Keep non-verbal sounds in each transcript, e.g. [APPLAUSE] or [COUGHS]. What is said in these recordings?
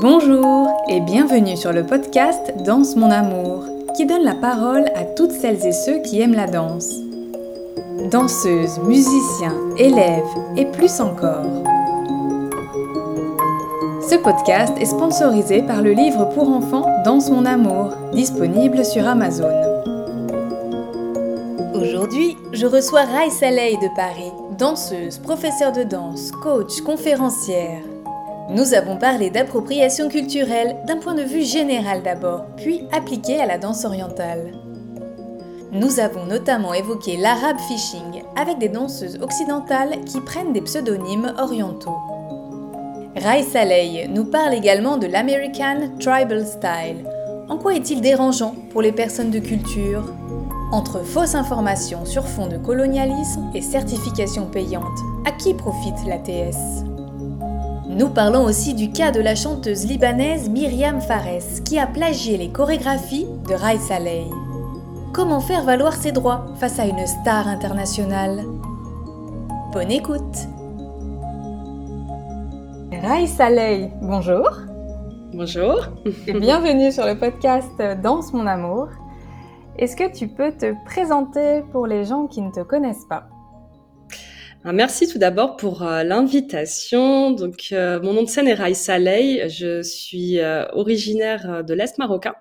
Bonjour et bienvenue sur le podcast Danse mon amour, qui donne la parole à toutes celles et ceux qui aiment la danse. Danseuses, musiciens, élèves et plus encore. Ce podcast est sponsorisé par le livre pour enfants Danse mon amour, disponible sur Amazon. Aujourd'hui, je reçois Rai Saleh de Paris, danseuse, professeure de danse, coach, conférencière. Nous avons parlé d'appropriation culturelle d'un point de vue général d'abord, puis appliqué à la danse orientale. Nous avons notamment évoqué l'arabe fishing avec des danseuses occidentales qui prennent des pseudonymes orientaux. Rai Saleh nous parle également de l'American Tribal Style. En quoi est-il dérangeant pour les personnes de culture? Entre fausses informations sur fond de colonialisme et certification payante, à qui profite l'ATS nous parlons aussi du cas de la chanteuse libanaise Myriam Fares, qui a plagié les chorégraphies de Rai Saleh. Comment faire valoir ses droits face à une star internationale? Bonne écoute. Rai Saleh, bonjour. Bonjour. Bienvenue sur le podcast Danse mon amour. Est-ce que tu peux te présenter pour les gens qui ne te connaissent pas? Merci tout d'abord pour euh, l'invitation. Donc, euh, mon nom de scène est Raïssa Ley. Je suis euh, originaire de l'Est marocain.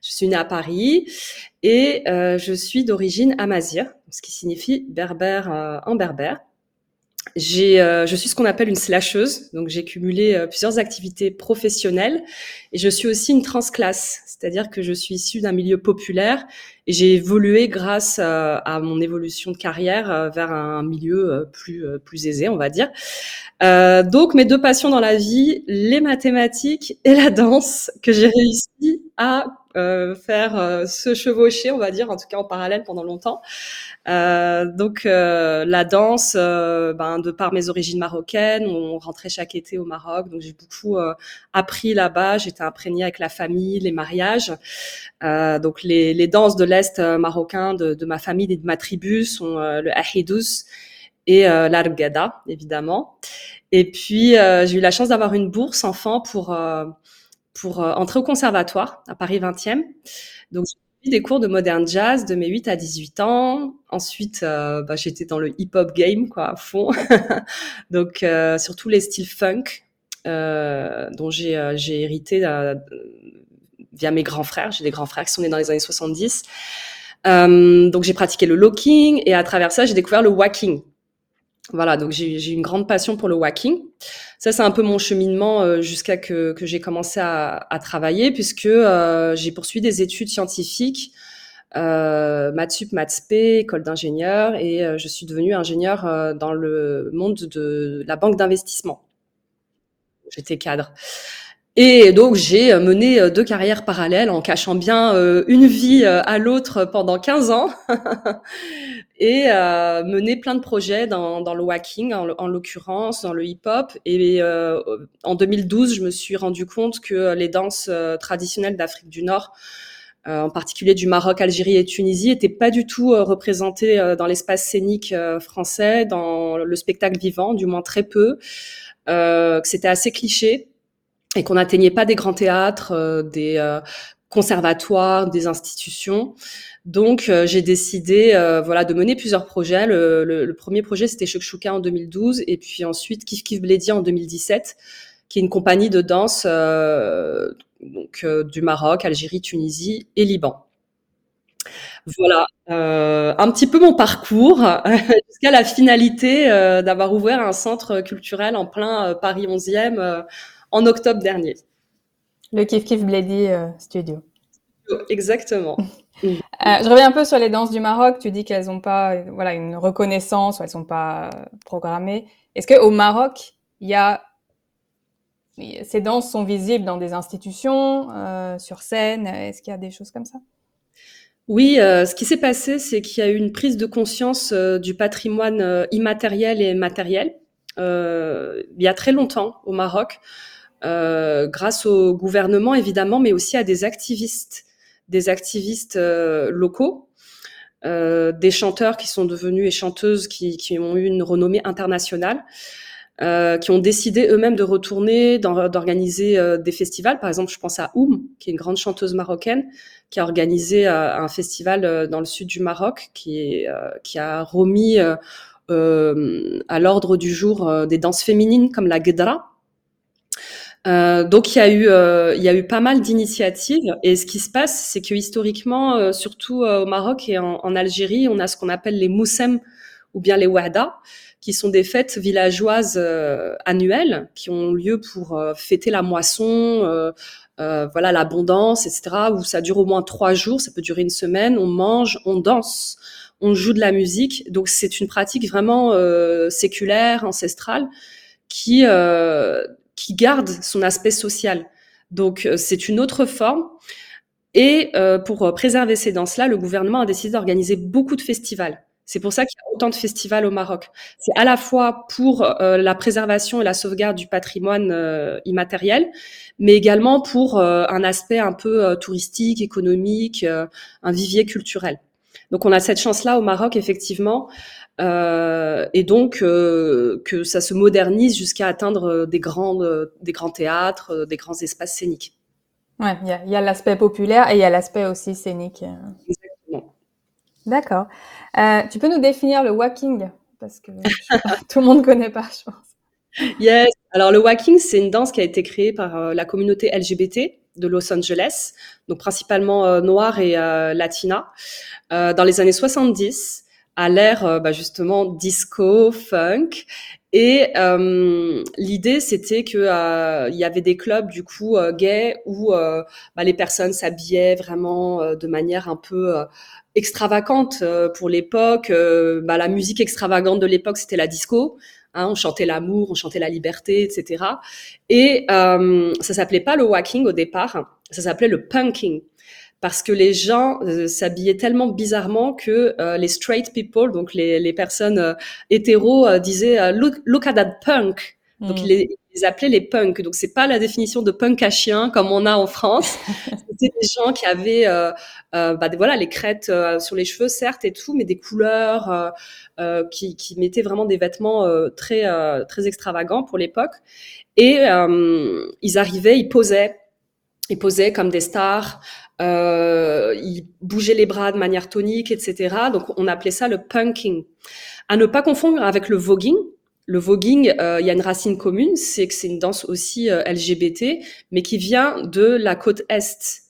Je suis née à Paris et je suis d'origine amazir, ce qui signifie berbère en berbère. J'ai, euh, je suis ce qu'on appelle une slasheuse, donc j'ai cumulé euh, plusieurs activités professionnelles et je suis aussi une transclasse, c'est-à-dire que je suis issue d'un milieu populaire et j'ai évolué grâce euh, à mon évolution de carrière vers un milieu plus plus aisé, on va dire. donc mes deux passions dans la vie, les mathématiques et la danse, que j'ai réussi à faire se chevaucher, on va dire, en tout cas en parallèle pendant longtemps. Euh, donc euh, la danse, euh, ben, de par mes origines marocaines, on rentrait chaque été au Maroc, donc j'ai beaucoup appris là-bas. J'étais imprégnée avec la famille, les mariages. donc les, les, danses de l'est marocain de, de, ma famille et de ma tribu sont le ahidous et l'argada, évidemment. Et puis j'ai eu la chance d'avoir une bourse enfant pour pour entrer au conservatoire à Paris 20e. Donc des cours de modern jazz de mes 8 à 18 ans. Ensuite, euh, bah, j'étais dans le hip-hop game, quoi, à fond. [LAUGHS] Donc, euh, surtout les styles funk, euh, dont j'ai hérité via mes grands frères. J'ai des grands frères qui sont nés dans les années 70. donc, j'ai pratiqué le locking et à travers ça, j'ai découvert le whacking. Voilà, donc j'ai une grande passion pour le whacking. Ça, c'est un peu mon cheminement euh, jusqu'à que, que j'ai commencé à, à, travailler, puisque euh, j'ai poursuivi des études scientifiques, euh, maths sup, maths école d'ingénieur, et euh, je suis devenue ingénieur dans le monde de la banque d'investissement. J'étais cadre. Et donc j'ai mené deux carrières parallèles en cachant bien une vie à l'autre pendant 15 ans. [LAUGHS] et euh, mener plein de projets dans, le whacking, en, en l'occurrence, dans le hip-hop. Et euh, en 2012, je me suis rendu compte que les danses euh, traditionnelles d'Afrique du Nord, euh, en particulier du Maroc, Algérie et Tunisie, étaient pas du tout représentées dans l'espace scénique français, dans le spectacle vivant, du moins très peu, que c'était assez cliché et qu'on n'atteignait pas des grands théâtres, des conservatoires, des institutions. Donc, euh, j'ai décidé euh, voilà, de mener plusieurs projets. Le, premier projet, c'était Shukshuka en 2012, et puis ensuite Kif Kif Bledi en 2017, qui est une compagnie de danse euh, donc, du Maroc, Algérie, Tunisie et Liban. Voilà, un petit peu mon parcours [LAUGHS] jusqu'à la finalité d'avoir ouvert un centre culturel en plein Paris 11e en octobre dernier. Le Kif Kif Bledi Studio. Exactement. [LAUGHS] Euh, je reviens un peu sur les danses du Maroc. Tu dis qu'elles n'ont pas voilà, une reconnaissance ou elles sont pas programmées. Est-ce qu'au Maroc, il y a ces danses sont visibles dans des institutions, euh, sur scène? Est-ce qu'il y a des choses comme ça? Oui, euh, ce qui s'est passé, c'est qu'il y a eu une prise de conscience du patrimoine immatériel et matériel il y a très longtemps au Maroc, grâce au gouvernement évidemment, mais aussi à des activistes des activistes euh, locaux, euh, des chanteurs qui sont devenus et chanteuses qui, qui, ont eu une renommée internationale. qui ont décidé eux-mêmes de retourner, d'organiser des festivals. Par exemple, je pense à Oum, qui est une grande chanteuse marocaine, qui a organisé un festival dans le sud du Maroc, qui, qui a remis euh, à l'ordre du jour euh, des danses féminines comme la Gedra. Euh, donc il y a eu il y a eu pas mal d'initiatives. Et ce qui se passe c'est que historiquement surtout au Maroc et en, en, Algérie on a ce qu'on appelle les moussem ou bien les wahda qui sont des fêtes villageoises annuelles qui ont lieu pour fêter la moisson voilà l'abondance etc où ça dure au moins trois jours. Ça peut durer une semaine. On mange on danse on joue de la musique. Donc c'est une pratique vraiment euh, séculaire, ancestrale, qui euh, qui garde son aspect social. Donc euh, c'est une autre forme. Et pour préserver ces danses-là, le gouvernement a décidé d'organiser beaucoup de festivals. C'est pour ça qu'il y a autant de festivals au Maroc. C'est à la fois pour la préservation et la sauvegarde du patrimoine immatériel, mais également pour un aspect un peu touristique, économique, un vivier culturel. Donc on a cette chance-là au Maroc, effectivement, euh, et donc euh, que ça se modernise jusqu'à atteindre euh, des grands, des grands théâtres, des grands espaces scéniques. Ouais, il y a, l'aspect populaire et il y a l'aspect aussi scénique. Exactement. D'accord. tu peux nous définir le walking? Parce que tout le monde ne connaît pas, je pense. Yes. Alors le walking, c'est une danse qui a été créée par la communauté LGBT de Los Angeles, donc principalement euh, noire et euh, latina, euh, dans les années 70, à l'ère bah, justement disco, funk. Et l'idée, c'était que il y avait des clubs du coup gays où bah, les personnes s'habillaient vraiment de manière un peu extravagante pour l'époque. Bah, la musique extravagante de l'époque, c'était la disco. Hein, on chantait l'amour, on chantait la liberté, etc. Et euh, ça s'appelait pas le walking au départ, ça s'appelait le punking parce que les gens euh, s'habillaient tellement bizarrement que euh, les straight people, donc les, personnes euh, hétéros, disaient look, look at that punk. Donc, mm. ils, les, appelaient les punks. Donc, c'est pas la définition de punk à chien comme on a en France. [LAUGHS] C'était des gens qui avaient, euh, euh, bah, voilà, les crêtes euh, sur les cheveux, certes, et tout, mais des couleurs qui, qui, mettaient vraiment des vêtements très, très extravagants pour l'époque. Et ils arrivaient, ils posaient, ils posaient comme des stars. Ils bougeaient les bras de manière tonique, etc. Donc, on appelait ça le punking. À ne pas confondre avec le voguing le voguing, euh, il y a une racine commune, c'est que c'est une danse aussi euh, LGBT, mais qui vient de la côte est.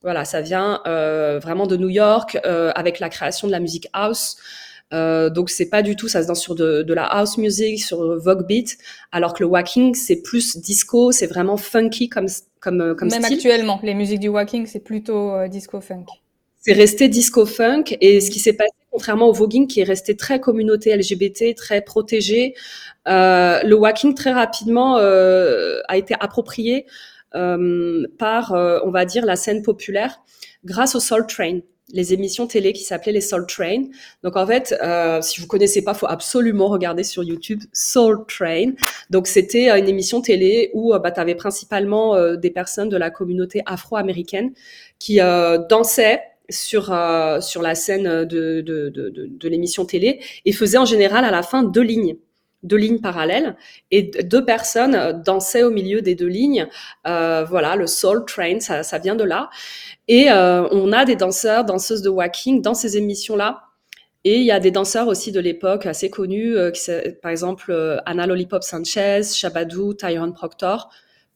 Voilà, ça vient euh, vraiment de New York avec la création de la musique house. donc c'est pas du tout, ça se danse sur de, la house music, sur Vogue beat, alors que le walking c'est plus disco, c'est vraiment funky comme comme comme Même actuellement, les musiques du walking c'est plutôt disco funk. C'est resté disco funk et ce qui s'est passé contrairement au voguing qui est resté très communauté LGBT, très protégé, euh, le walking très rapidement euh, a été approprié euh, par, on va dire, la scène populaire grâce au Soul Train les émissions télé qui s'appelaient les Soul Train. Donc en fait, si vous connaissez pas, faut absolument regarder sur YouTube Soul Train. Donc c'était une émission télé où bah, tu avais principalement des personnes de la communauté afro-américaine qui dansaient sur euh, sur la scène de, de, de, de l'émission télé et faisait en général à la fin deux lignes deux lignes parallèles et deux personnes dansaient au milieu des deux lignes. Euh, voilà, le Soul Train, ça, vient de là. Et euh, on a des danseurs, danseuses de walking dans ces émissions-là. Et il y a des danseurs aussi de l'époque assez connus, par exemple Anna Lollipop Sanchez, Shabadou, Tyrone Proctor,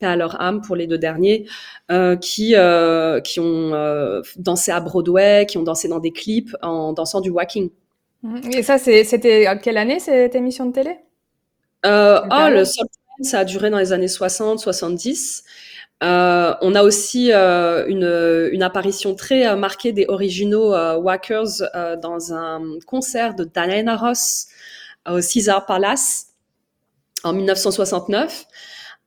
à leur âme pour les deux derniers, euh, qui, euh, qui ont euh, dansé à Broadway, qui ont dansé dans des clips en dansant du walking. Mhm. Et ça, c'était quelle année cette émission de télé? Ah, le ça a duré dans les années 60, 70. on a aussi une, une, apparition très marquée des originaux Wackers dans un concert de Diana Ross au Caesar Palace en 1969.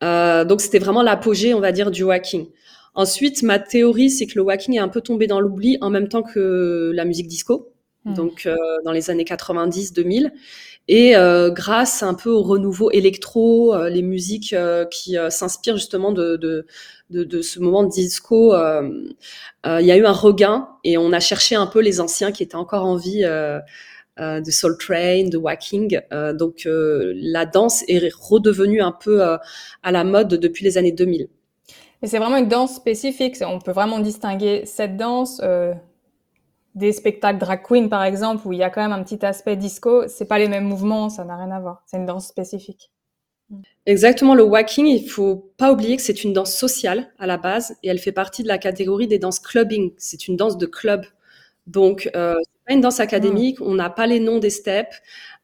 Euh, donc c'était vraiment l'apogée, on va dire, du hacking. Ensuite, ma théorie, c'est que le hacking est un peu tombé dans l'oubli en même temps que la musique disco, hmm. donc euh, dans les années 90-2000. Et euh, grâce un peu au renouveau électro, euh, les musiques euh, qui s'inspirent justement de, de, de, de, ce moment de disco, il y a eu un regain et on a cherché un peu les anciens qui étaient encore en vie de Soul Train, de Walking. donc la danse est redevenue un peu à la mode depuis les années 2000. Et c'est vraiment une danse spécifique. On peut vraiment distinguer cette danse des spectacles drag queen par exemple où il y a quand même un petit aspect disco. C'est pas les mêmes mouvements, ça n'a rien à voir. C'est une danse spécifique. Exactement, le walking, il faut pas oublier que c'est une danse sociale à la base et elle fait partie de la catégorie des danses clubbing. C'est une danse de club. Donc, euh, c'est pas une danse académique, on n'a pas les noms des steps.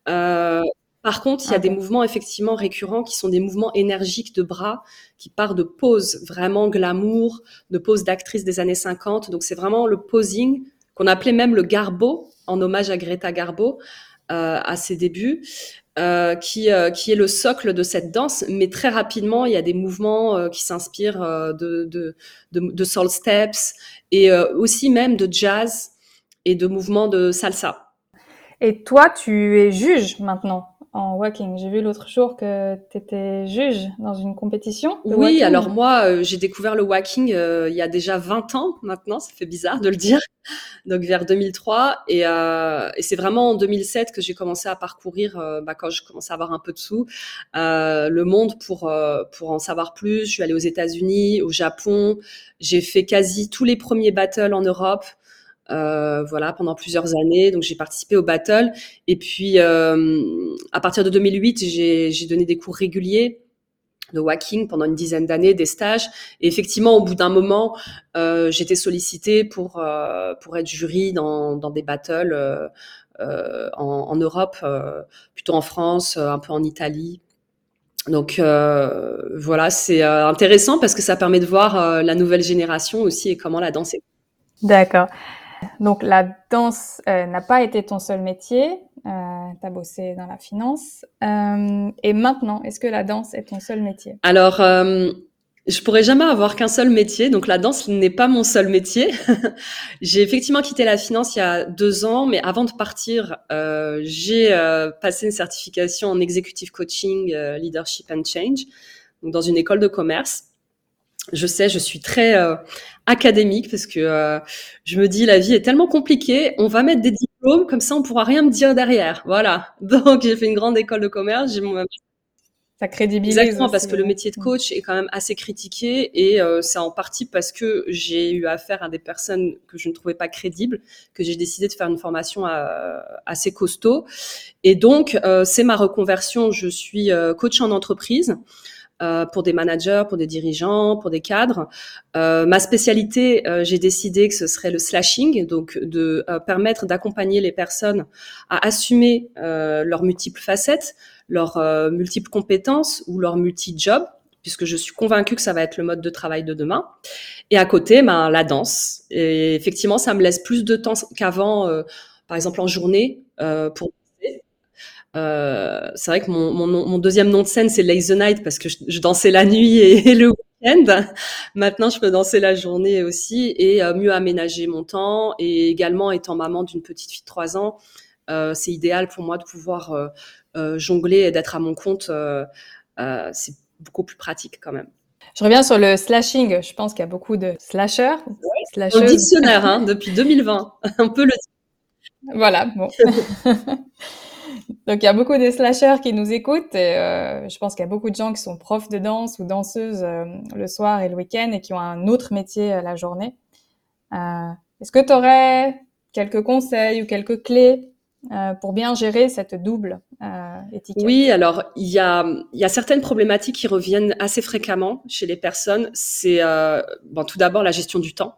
Euh, par contre, il y a des mouvements effectivement récurrents qui sont des mouvements énergiques de bras qui partent de poses vraiment glamour, de poses d'actrices des années 50. Donc, c'est vraiment le posing qu'on appelait même le garbo en hommage à Greta Garbo euh, à ses débuts. Euh, qui, euh, qui est le socle de cette danse, mais très rapidement, il y a des mouvements euh, qui s'inspirent de, de, de, de, soul steps et aussi même de jazz et de mouvements de salsa. Et toi, tu es juge maintenant en walking. J'ai vu l'autre jour que tu étais juge dans une compétition. Oui, alors moi, euh, j'ai découvert le walking euh, il y a déjà 20 ans maintenant, ça fait bizarre de le dire, donc vers 2003. Et, euh, et c'est vraiment en 2007 que j'ai commencé à parcourir, euh, bah, quand je commençais à avoir un peu de sous, le monde pour, pour en savoir plus. Je suis allée aux États-Unis, au Japon, j'ai fait quasi tous les premiers battles en Europe. Euh, voilà, pendant plusieurs années. Donc j'ai participé au battle. Et puis euh, à partir de 2008, j'ai donné des cours réguliers de walking pendant une dizaine d'années, des stages. Et effectivement, au bout d'un moment, euh, j'étais sollicitée pour euh, pour être jury dans, dans des battles euh, en, en, Europe, plutôt en France, un peu en Italie. Donc voilà, c'est intéressant parce que ça permet de voir la nouvelle génération aussi et comment la danse est. D'accord. Donc la danse euh, n'a pas été ton seul métier, euh, tu bossé dans la finance. Euh, et maintenant, est-ce que la danse est ton seul métier? Alors, euh, je pourrais jamais avoir qu'un seul métier, donc la danse n'est pas mon seul métier. [LAUGHS] j'ai effectivement quitté la finance il y a deux ans, mais avant de partir, euh, j'ai passé une certification en executive coaching, leadership and change, donc dans une école de commerce je sais, je suis très euh, académique parce que euh, je me dis la vie est tellement compliquée, on va mettre des diplômes comme ça on pourra rien me dire derrière. Voilà. [LAUGHS] Donc j'ai fait une grande école de commerce, j'ai mon ça crédibilise. Exactement, parce que le métier de coach est quand même assez critiqué et euh, c'est en partie parce que j'ai eu affaire à des personnes que je ne trouvais pas crédibles que j'ai décidé de faire une formation assez costaud. Et donc, c'est ma reconversion. Je suis coach en entreprise. Euh, pour des managers, pour des dirigeants, pour des cadres. Euh, ma spécialité, euh, j'ai décidé que ce serait le slashing, donc de permettre d'accompagner les personnes à assumer leurs multiples facettes, leurs multiples compétences ou leurs multi-jobs puisque je suis convaincue que ça va être le mode de travail de demain. Et à côté, ben, la danse. Et effectivement, ça me laisse plus de temps qu'avant, par exemple en journée, pour euh, c'est vrai que mon, mon, mon, deuxième nom de scène, c'est Lazy Night parce que je, dansais la nuit et, le week-end. Maintenant, je peux danser la journée aussi et euh, mieux aménager mon temps. Et également, étant maman d'une petite fille de 3 ans, euh, c'est idéal pour moi de pouvoir jongler et d'être à mon compte. c'est beaucoup plus pratique quand même. Je reviens sur le slashing. Je pense qu'il y a beaucoup de slashers. Ouais, Au dictionnaire, hein, depuis 2020. On peut le Voilà, bon. [LAUGHS] Donc il y a beaucoup de slashers qui nous écoutent et euh, je pense qu'il y a beaucoup de gens qui sont profs de danse ou danseuses euh, le soir et le week-end et qui ont un autre métier euh, la journée. Est-ce que tu aurais quelques conseils ou quelques clés pour bien gérer cette double étiquette? Oui, alors il y a, certaines problématiques qui reviennent assez fréquemment chez les personnes. C'est tout d'abord la gestion du temps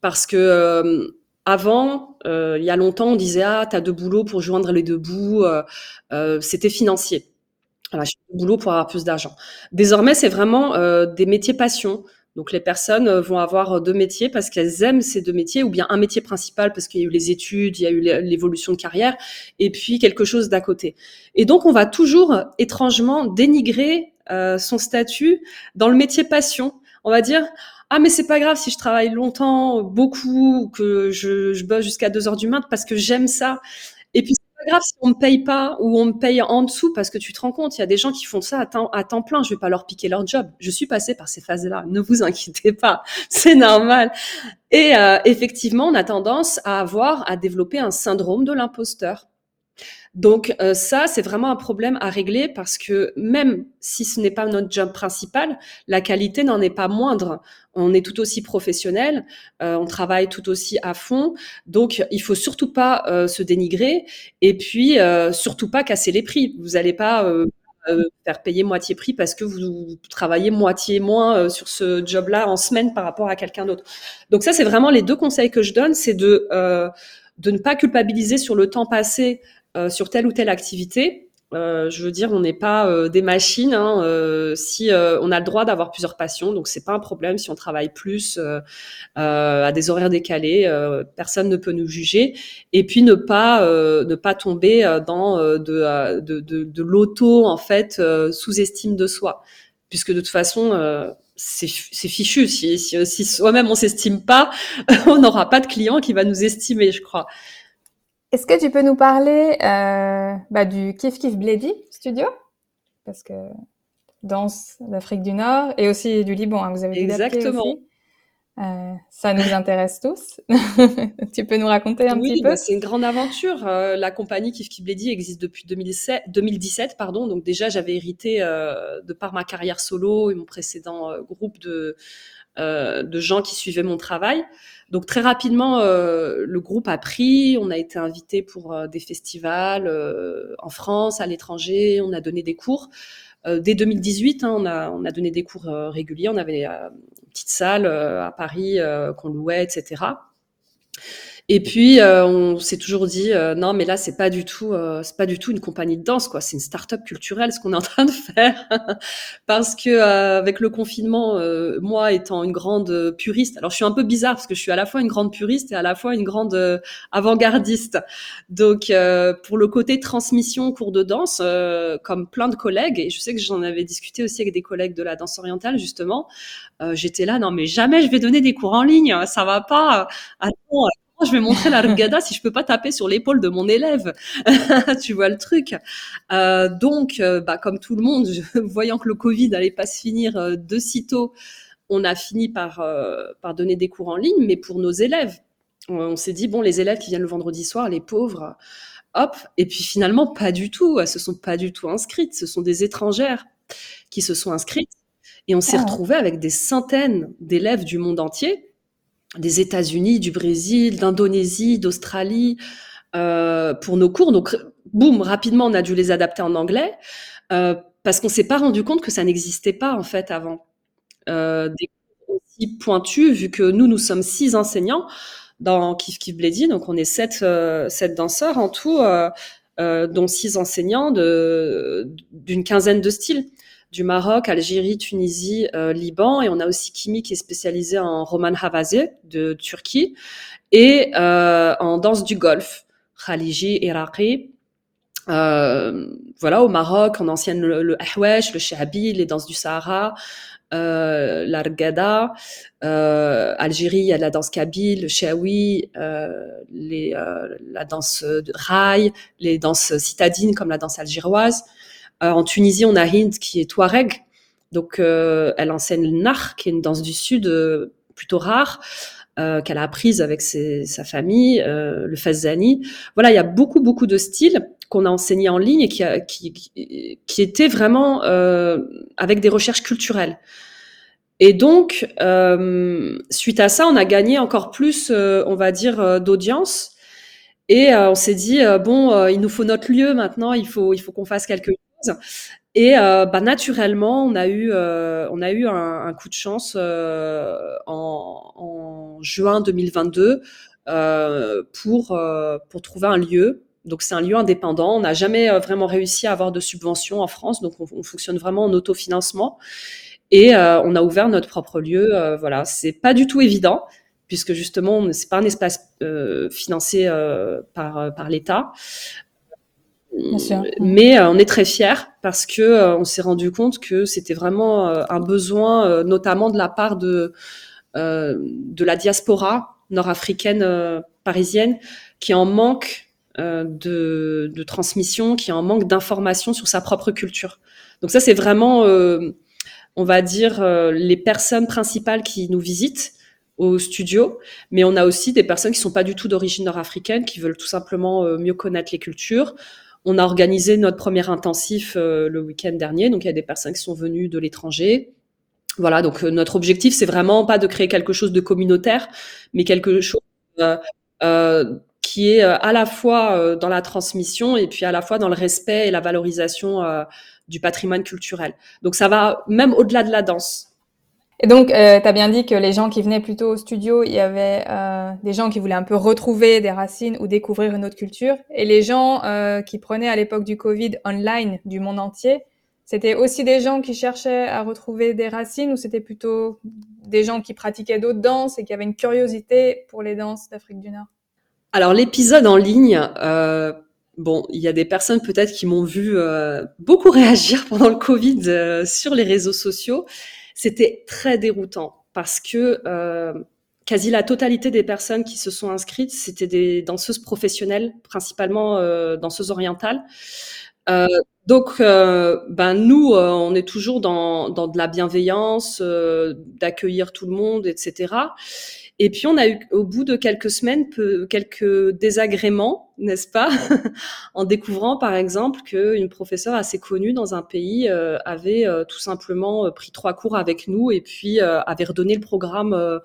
parce que avant, euh, il y a longtemps, on disait ah t'as deux boulots pour joindre les deux bouts. Euh, euh, c'était financier. Voilà, j'ai deux boulots pour avoir plus d'argent. Désormais, c'est vraiment des métiers passion. Donc les personnes vont avoir deux métiers parce qu'elles aiment ces deux métiers, ou bien un métier principal parce qu'il y a eu les études, il y a eu l'évolution de carrière, et puis quelque chose d'à côté. Et donc on va toujours étrangement dénigrer son statut dans le métier passion. On va dire ah mais c'est pas grave si je travaille longtemps, beaucoup, que je, je bosse jusqu'à 2 heures du matin parce que j'aime ça. Et puis c'est pas grave si on me paye pas ou on me paye en dessous parce que tu te rends compte, il y a des gens qui font ça à temps, plein. Je vais pas leur piquer leur job. Je suis passée par ces phases-là. Ne vous [LAUGHS] inquiétez pas, c'est normal. Et euh, effectivement, on a tendance à avoir, à développer un syndrome de l'imposteur. Donc euh, ça, c'est vraiment un problème à régler parce que même si ce n'est pas notre job principal, la qualité n'en est pas moindre. On est tout aussi professionnel, euh, on travaille tout aussi à fond, donc il faut surtout pas euh, se dénigrer et puis surtout pas casser les prix. Vous n'allez pas faire payer moitié prix parce que vous, travaillez moitié moins sur ce job-là en semaine par rapport à quelqu'un d'autre. Donc ça, c'est vraiment les deux conseils que je donne, c'est de de ne pas culpabiliser sur le temps passé euh, sur telle ou telle activité. Euh, je veux dire, on n'est pas euh, des machines. Hein, si on a le droit d'avoir plusieurs passions, donc c'est pas un problème si on travaille plus à des horaires décalés. personne ne peut nous juger. Et puis ne pas ne pas tomber dans de, de, de, de l'auto en fait sous-estime de soi, puisque de toute façon c'est fichu. Si, si, si soi-même on s'estime pas, [LAUGHS] on n'aura pas de client qui va nous estimer, je crois. Est-ce que tu peux nous parler euh, bah, du Kif Kif Bledi Studio? Parce que danse d'Afrique du Nord et aussi du Liban, hein, vous avez Exactement. Aussi. Euh, ça nous intéresse tous. [LAUGHS] tu peux nous raconter un petit peu? bah, C'est une grande aventure. Euh, la compagnie Kif Kif Bledi existe depuis 2007, 2017, pardon. Donc déjà, j'avais hérité euh, de par ma carrière solo et mon précédent groupe de de gens qui suivaient mon travail. Donc très rapidement, euh, le groupe a pris. On a été invité pour euh, des festivals en France, à l'étranger. On a donné des cours. dès 2018, hein, on, a, on a donné des cours réguliers. On avait une petite salle à Paris qu'on louait, etc. Et puis euh, on s'est toujours dit euh, non mais là c'est pas du tout euh, c'est pas du tout une compagnie de danse quoi, c'est une start-up culturelle ce qu'on est en train de faire [LAUGHS] parce que avec le confinement moi étant une grande puriste, alors je suis un peu bizarre parce que je suis à la fois une grande puriste et à la fois une grande avant-gardiste. Donc pour le côté transmission cours de danse comme plein de collègues et je sais que j'en avais discuté aussi avec des collègues de la danse orientale justement, j'étais là non mais jamais je vais donner des cours en ligne, ça va pas. Je vais montrer la rigada si je peux pas taper sur l'épaule de mon élève. [LAUGHS] tu vois le truc. Euh, donc, euh, bah, comme tout le monde, [LAUGHS] voyant que le Covid n'allait pas se finir euh, de sitôt, on a fini par, euh, par donner des cours en ligne, mais pour nos élèves. On, s'est dit, bon, les élèves qui viennent le vendredi soir, les pauvres, hop. Et puis finalement, pas du tout. Elles se sont pas du tout inscrites. Ce sont des étrangères qui se sont inscrites. Et on s'est retrouvé ah. retrouvés avec des centaines d'élèves du monde entier des États-Unis, du Brésil, d'Indonésie, d'Australie euh, pour nos cours. Donc, boum, rapidement, on a dû les adapter en anglais euh, parce qu'on s'est pas rendu compte que ça n'existait pas en fait avant. Euh, des cours aussi pointus, vu que nous, nous sommes six enseignants dans Kif Kif Bledi, donc on est sept, euh, sept danseurs en tout, euh, dont six enseignants d'une quinzaine de styles du Maroc, Algérie, Tunisie, euh, Liban, et on a aussi Kimi qui est spécialisé en Roman Havaze de Turquie et euh, en danse du Golfe, Khaliji, Iraqi. Euh, voilà, au Maroc, on enseigne le, le ahwesh, le shahabi, les danses du Sahara, euh, l'argada. Euh, Algérie, il y a la danse kabyle, le shawi, euh, les, euh, la danse de rail, les danses citadines comme la danse algéroise. Euh, en Tunisie, on a Hind qui est Touareg. Donc, euh, elle enseigne le nar, qui est une danse du sud euh, plutôt rare. qu'elle a apprise avec sa famille, le fazani. Voilà, il y a beaucoup beaucoup de styles qu'on a enseignés en ligne et qui, étaient vraiment avec des recherches culturelles. Et donc, suite à ça, on a gagné encore plus, on va dire, d'audience. Et on s'est dit bon, il nous faut notre lieu maintenant. Il faut il faut qu'on fasse et euh, bah, naturellement, on a eu, euh, un, coup de chance euh, en, juin 2022 euh, pour, trouver un lieu. Donc c'est un lieu indépendant. On n'a jamais vraiment réussi à avoir de subventions en France, donc on, on fonctionne vraiment en autofinancement. Et on a ouvert notre propre lieu. voilà, c'est pas du tout évident puisque justement c'est pas un espace financé par l'État. Mais euh, on est très fiers parce que euh, on s'est rendu compte que c'était vraiment euh, un besoin, notamment de la part de de la diaspora nord-africaine parisienne, qui en manque de, de, transmission, qui en manque d'information sur sa propre culture. Donc ça, c'est vraiment, on va dire, les personnes principales qui nous visitent au studio, mais on a aussi des personnes qui sont pas du tout d'origine nord-africaine, qui veulent tout simplement mieux connaître les cultures, On a organisé notre premier intensif le week-end dernier, donc il y a des personnes qui sont venues de l'étranger. Voilà, donc notre objectif, c'est vraiment pas de créer quelque chose de communautaire, mais quelque chose qui est à la fois dans la transmission et puis à la fois dans le respect et la valorisation du patrimoine culturel. Donc ça va même au-delà de la danse. Et donc, euh, tu as bien dit que les gens qui venaient plutôt au studio, il y avait euh, des gens qui voulaient un peu retrouver des racines ou découvrir une autre culture. Et les gens euh, qui prenaient à l'époque du Covid online du monde entier, c'était aussi des gens qui cherchaient à retrouver des racines ou c'était plutôt des gens qui pratiquaient d'autres danses et qui avaient une curiosité pour les danses d'Afrique du Nord? Alors l'épisode en ligne, euh, bon, il y a des personnes peut-être qui m'ont vu euh, beaucoup [LAUGHS] réagir pendant le Covid euh, sur les réseaux sociaux. C'était très déroutant parce que euh, quasi la totalité des personnes qui se sont inscrites, c'était des danseuses professionnelles, principalement euh, danseuses orientales. Euh, donc, euh, ben nous, on est toujours dans, dans de la bienveillance, d'accueillir tout le monde, etc. Et puis on a eu au bout de quelques semaines quelques désagréments, n'est-ce pas, [LAUGHS] en découvrant par exemple qu'une professeure assez connue dans un pays euh, avait euh, tout simplement euh, pris trois cours avec nous et puis avait redonné le programme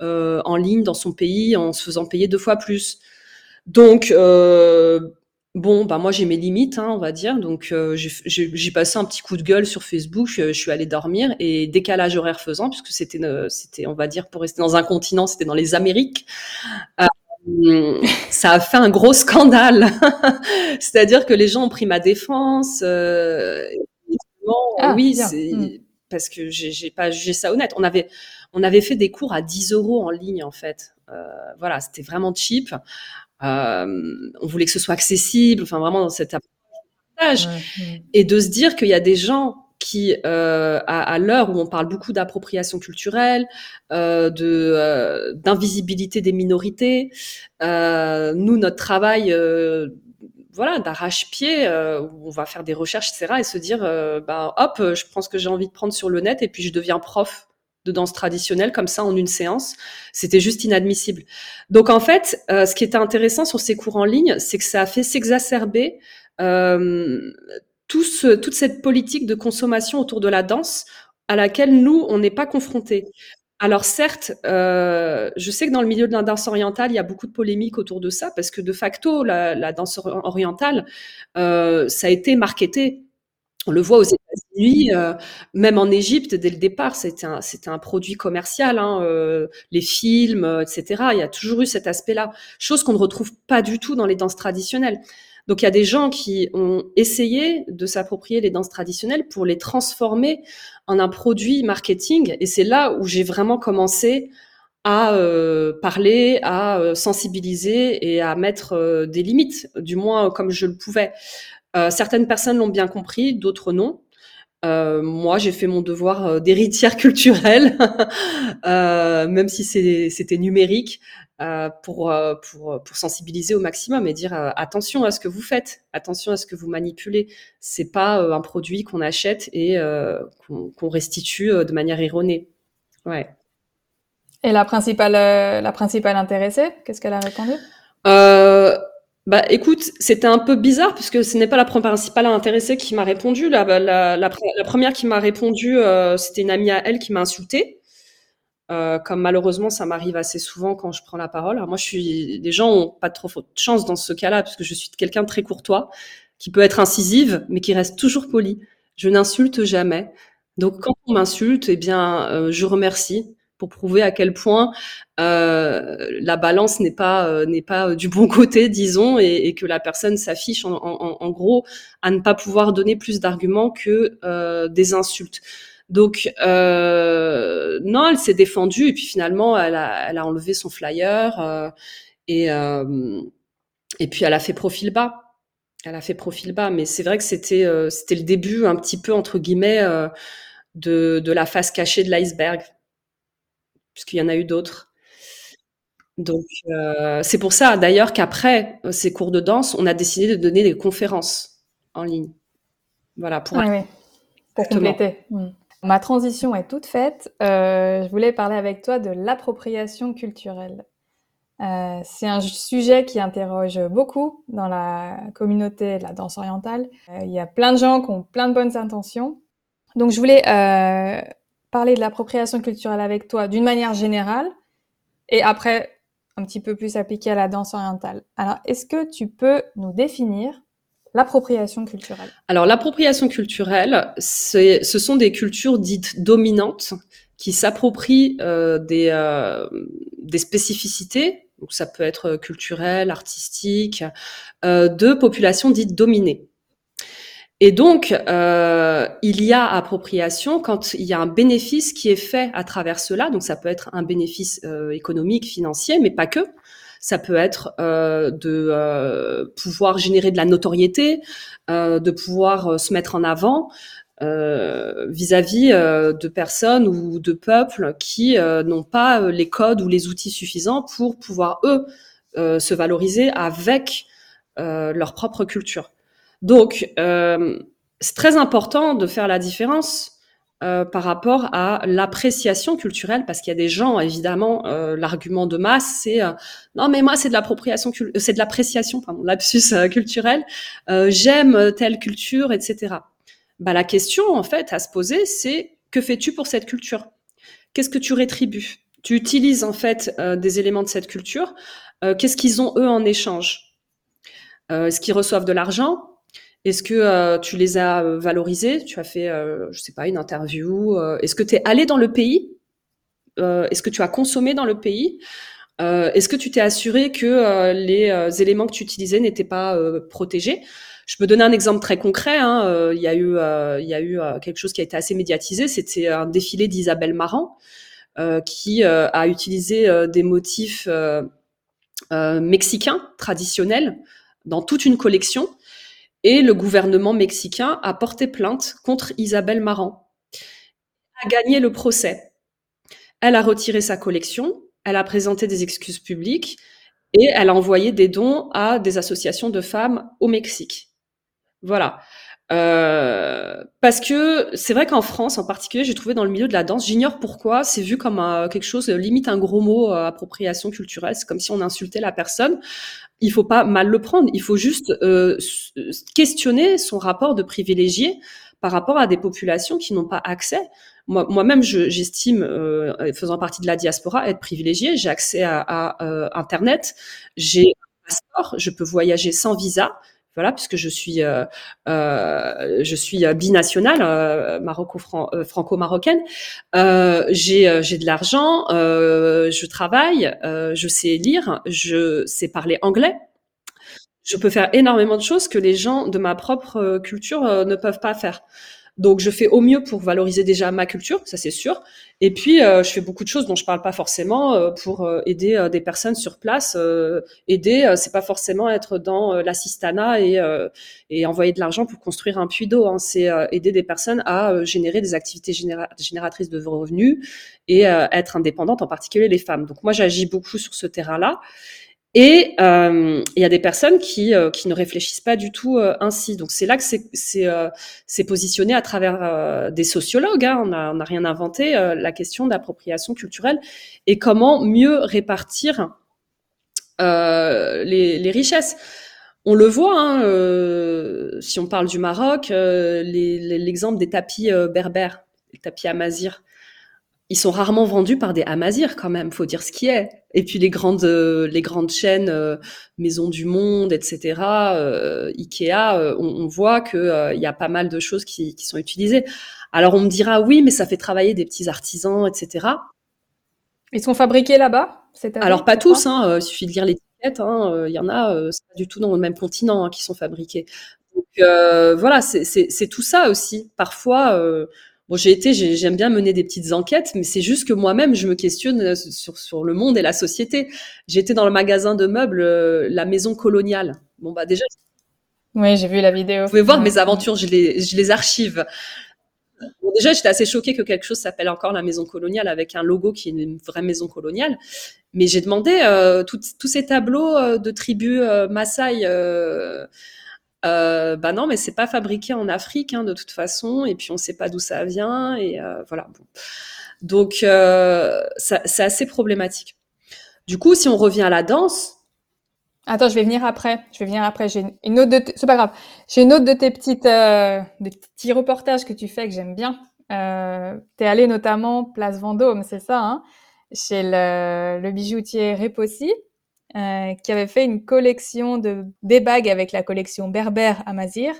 en ligne dans son pays en se faisant payer deux fois plus. Donc Bon, bah moi j'ai mes limites, hein, on va dire. Donc euh, j'ai passé un petit coup de gueule sur Facebook. Je, suis allée dormir et décalage horaire faisant, puisque c'était, euh, c'était, on va dire, pour rester dans un continent, c'était dans les Amériques. Euh, ça a fait un gros scandale. [LAUGHS] C'est-à-dire que les gens ont pris ma défense. Euh, ah, oui, c'est hmm. parce que j'ai pas jugé ça honnête. On avait, on avait fait des cours à 10 euros en ligne en fait. voilà, c'était vraiment cheap. Euh, on voulait que ce soit accessible, enfin vraiment dans cet apprentissage. Et de se dire qu'il y a des gens qui, euh, à, l'heure où on parle beaucoup d'appropriation culturelle, euh, de euh, d'invisibilité des minorités, euh, nous notre travail, euh, voilà, d'arrache-pied, où on va faire des recherches, etc., et se dire, bah hop, je prends ce que j'ai envie de prendre sur le net, et puis je deviens prof de danse traditionnelle comme ça en une séance. C'était juste inadmissible. Donc en fait, euh, ce qui était intéressant sur ces cours en ligne, c'est que ça a fait s'exacerber euh, toute cette politique de consommation autour de la danse à laquelle nous, on n'est pas confrontés. Alors certes, euh, je sais que dans le milieu de la danse orientale, il y a beaucoup de polémiques autour de ça, parce que de facto, la, danse orientale, ça a été marketé. On le voit aux lui, euh, même en Égypte, dès le départ, c'était un, produit commercial. Hein, euh, les films, euh, etc. Il y a toujours eu cet aspect-là, chose qu'on ne retrouve pas du tout dans les danses traditionnelles. Donc il y a des gens qui ont essayé de s'approprier les danses traditionnelles pour les transformer en un produit marketing. Et c'est là où j'ai vraiment commencé à parler, à sensibiliser et à mettre des limites, du moins comme je le pouvais. Certaines personnes l'ont bien compris, d'autres non. Euh, moi, j'ai fait mon devoir euh, d'héritière [LAUGHS] culturelle, [LAUGHS] euh, même si c'était numérique, euh, pour, euh, pour, pour sensibiliser au maximum et dire attention à ce que vous faites, attention à ce que vous manipulez. C'est pas un produit qu'on achète et qu'on restitue de manière erronée. Ouais. Et la principale, la principale intéressée, qu'est-ce qu'elle a répondu? Bah écoute, c'était un peu bizarre puisque ce n'est pas la principale intéressée qui m'a répondu. La, première qui m'a répondu, euh, c'était une amie à elle qui m'a insultée. Euh, comme malheureusement ça m'arrive assez souvent quand je prends la parole. Moi, je suis, les gens ont pas trop de chance dans ce cas-là puisque je suis quelqu'un de très courtois, qui peut être incisive, mais qui reste toujours poli. Je n'insulte jamais. Donc quand on m'insulte, eh bien, euh, je remercie pour prouver à quel point euh, la balance n'est pas euh, n'est pas du bon côté, disons, et, et que la personne s'affiche en, en, en, gros à ne pas pouvoir donner plus d'arguments que euh, des insultes. Donc euh, non, elle s'est défendue et puis finalement elle a, elle a enlevé son flyer euh, et et puis elle a fait profil bas. Elle a fait profil bas, mais c'est vrai que c'était c'était le début un petit peu entre guillemets de, de la face cachée de l'iceberg puisqu'il y en a eu d'autres. Donc, euh, c'est pour ça, d'ailleurs, qu'après ces cours de danse, on a décidé de donner des conférences en ligne. Voilà, pour, oui, pour compléter. Hmm. Ma transition est toute faite. Euh, je voulais parler avec toi de l'appropriation culturelle. Euh, c'est un sujet qui interroge beaucoup dans la communauté de la danse orientale. Il y a plein de gens qui ont plein de bonnes intentions. Donc je voulais parler de l'appropriation culturelle avec toi d'une manière générale et après un petit peu plus appliqué à la danse orientale. Alors, est-ce que tu peux nous définir l'appropriation culturelle? Alors, l'appropriation culturelle, ce sont des cultures dites dominantes qui s'approprient euh, des, euh, des spécificités, donc ça peut être culturel, artistique, euh, de populations dites dominées. Et donc, euh, il y a appropriation quand il y a un bénéfice qui est fait à travers cela. Donc, ça peut être un bénéfice euh, économique, financier, mais pas que. Ça peut être euh, de pouvoir générer de la notoriété, de pouvoir se mettre en avant vis-à-vis -vis, de personnes ou de peuples qui n'ont pas les codes ou les outils suffisants pour pouvoir, eux, se valoriser avec leur propre culture. Donc, euh, c'est très important de faire la différence euh, par rapport à l'appréciation culturelle, parce qu'il y a des gens, évidemment, euh, l'argument de masse, c'est non mais moi c'est de l'appropriation, c'est de l'appréciation, pardon, [LAUGHS] lapsus culturel. J'aime telle culture, etc. Bah la question en fait à se poser, c'est que fais-tu pour cette culture? Qu'est-ce que tu rétribues? Tu utilises en fait des éléments de cette culture. Qu'est-ce qu'ils ont eux en échange? Est-ce qu'ils reçoivent de l'argent? Est-ce que euh, tu les as euh, valorisés? Tu as fait, euh, je sais pas, une interview. Est-ce que tu es allé dans le pays? Est-ce que tu as consommé dans le pays? Est-ce que tu t'es assuré que les éléments que tu utilisais n'étaient pas protégés? Je peux donner un exemple très concret. Hein. il y a eu, quelque chose qui a été assez médiatisé. C'était un défilé d'Isabelle Marant qui a utilisé des motifs mexicains traditionnels dans toute une collection et le gouvernement mexicain a porté plainte contre Isabelle Marant. A gagné le procès. Elle a retiré sa collection, elle a présenté des excuses publiques et elle a envoyé des dons à des associations de femmes au Mexique. Voilà. Euh, parce que c'est vrai qu'en France, en particulier, j'ai trouvé dans le milieu de la danse, j'ignore pourquoi, c'est vu comme quelque chose, limite un gros mot, euh, appropriation culturelle, c'est comme si on insultait la personne il faut pas mal le prendre. Il faut juste euh, questionner son rapport de privilégié par rapport à des populations qui n'ont pas accès. Moi, moi-même, j'estime, euh, faisant partie de la diaspora, être privilégié. J'ai accès à, à Internet, j'ai un passeport, je peux voyager sans visa voilà, puisque je suis, euh, euh, je suis euh, binationale, franco-marocaine. j'ai, j'ai de l'argent, je travaille, je sais lire, je sais parler anglais. Je peux faire énormément de choses que les gens de ma propre culture ne peuvent pas faire. Donc, je fais au mieux pour valoriser déjà ma culture, ça c'est sûr. Et puis, euh, je fais beaucoup de choses dont je parle pas forcément euh, pour euh, aider des personnes sur place. aider, c'est pas forcément être dans l'assistanat et, et envoyer de l'argent pour construire un puits d'eau. Hein. C'est aider des personnes à générer des activités génératrices de revenus et être indépendantes, en particulier les femmes. Donc, moi, j'agis beaucoup sur ce terrain-là. Et euh, il y a des personnes qui, euh, qui ne réfléchissent pas du tout euh, ainsi. Donc c'est là que c'est positionné à travers des sociologues. Hein. On n'a rien inventé. la question d'appropriation culturelle et comment mieux répartir les, les, richesses. On le voit, hein, si on parle du Maroc, l'exemple des tapis berbères, les tapis amazirs ils sont rarement vendus par des Amazirs quand même, faut dire ce qui est. Et puis les grandes, euh, les grandes chaînes, euh, Maison du Monde, etc., euh, Ikea, euh, on, on, voit que il y a pas mal de choses qui, qui, sont utilisées. Alors on me dira oui, mais ça fait travailler des petits artisans, etc. Ils sont fabriqués là-bas Alors pas tous, hein, il suffit de lire l'étiquette. Hein, il y en a, c'est pas du tout dans le même continent hein, qui sont fabriqués. Donc voilà, c'est tout ça aussi. Parfois Bon, j'ai été, j'aime bien mener des petites enquêtes, mais c'est juste que moi-même, je me questionne euh, sur, sur le monde et la société. J'étais dans le magasin de meubles, euh, la maison coloniale. Bon, bah déjà. Oui, j'ai vu la vidéo. Vous pouvez voir mes aventures, je les, je les archive. Bon, déjà, j'étais assez choquée que quelque chose s'appelle encore la maison coloniale avec un logo qui est une vraie maison coloniale. Mais j'ai demandé euh, tous ces tableaux euh, de tribus euh, Maasai euh, bah non, mais c'est pas fabriqué en Afrique hein, de toute façon, et puis on sait pas d'où ça vient, et euh, voilà. Donc euh, c'est assez problématique. Du coup, si on revient à la danse, Attends, je vais venir après. Je vais venir après. J'ai une autre de, c'est pas grave. J'ai une autre de tes petites, euh, des petits reportages que tu fais que j'aime bien. Euh, t'es allé notamment place Vendôme, c'est ça, hein, chez le, le bijoutier Repossi, euh, qui avait fait une collection de des bagues avec la collection Berbère à Mazir.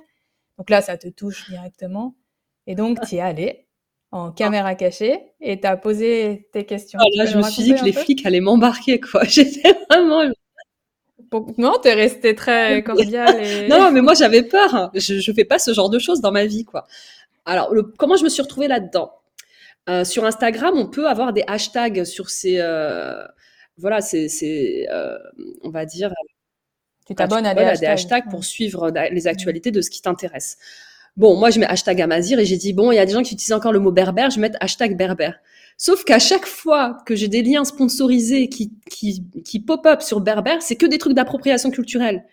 Donc là, ça te touche directement. Et donc, [LAUGHS] tu es allé en caméra cachée et tu as posé tes questions. Ah, là, je me suis dit que les flics allaient m'embarquer, quoi. [LAUGHS] J'étais vraiment non, t'es resté très [LAUGHS] cordial. Et... non, mais moi j'avais peur. Je, je fais pas ce genre de choses dans ma vie, quoi. Alors, le, comment je me suis retrouvée là-dedans? Euh, Sur Instagram, on peut avoir des hashtags sur ces, euh, voilà, c'est, euh, on va dire. Tu t'abonnes à, des, hashtags. des hashtags pour suivre les actualités de ce qui t'intéresse. Bon, moi je mets hashtag Amazir et j'ai dit bon, il y a des gens qui utilisent encore le mot berbère, je vais mettre hashtag berbère. Sauf qu'à chaque fois que j'ai des liens sponsorisés qui, qui, qui pop-up sur berbère, c'est que des trucs d'appropriation culturelle.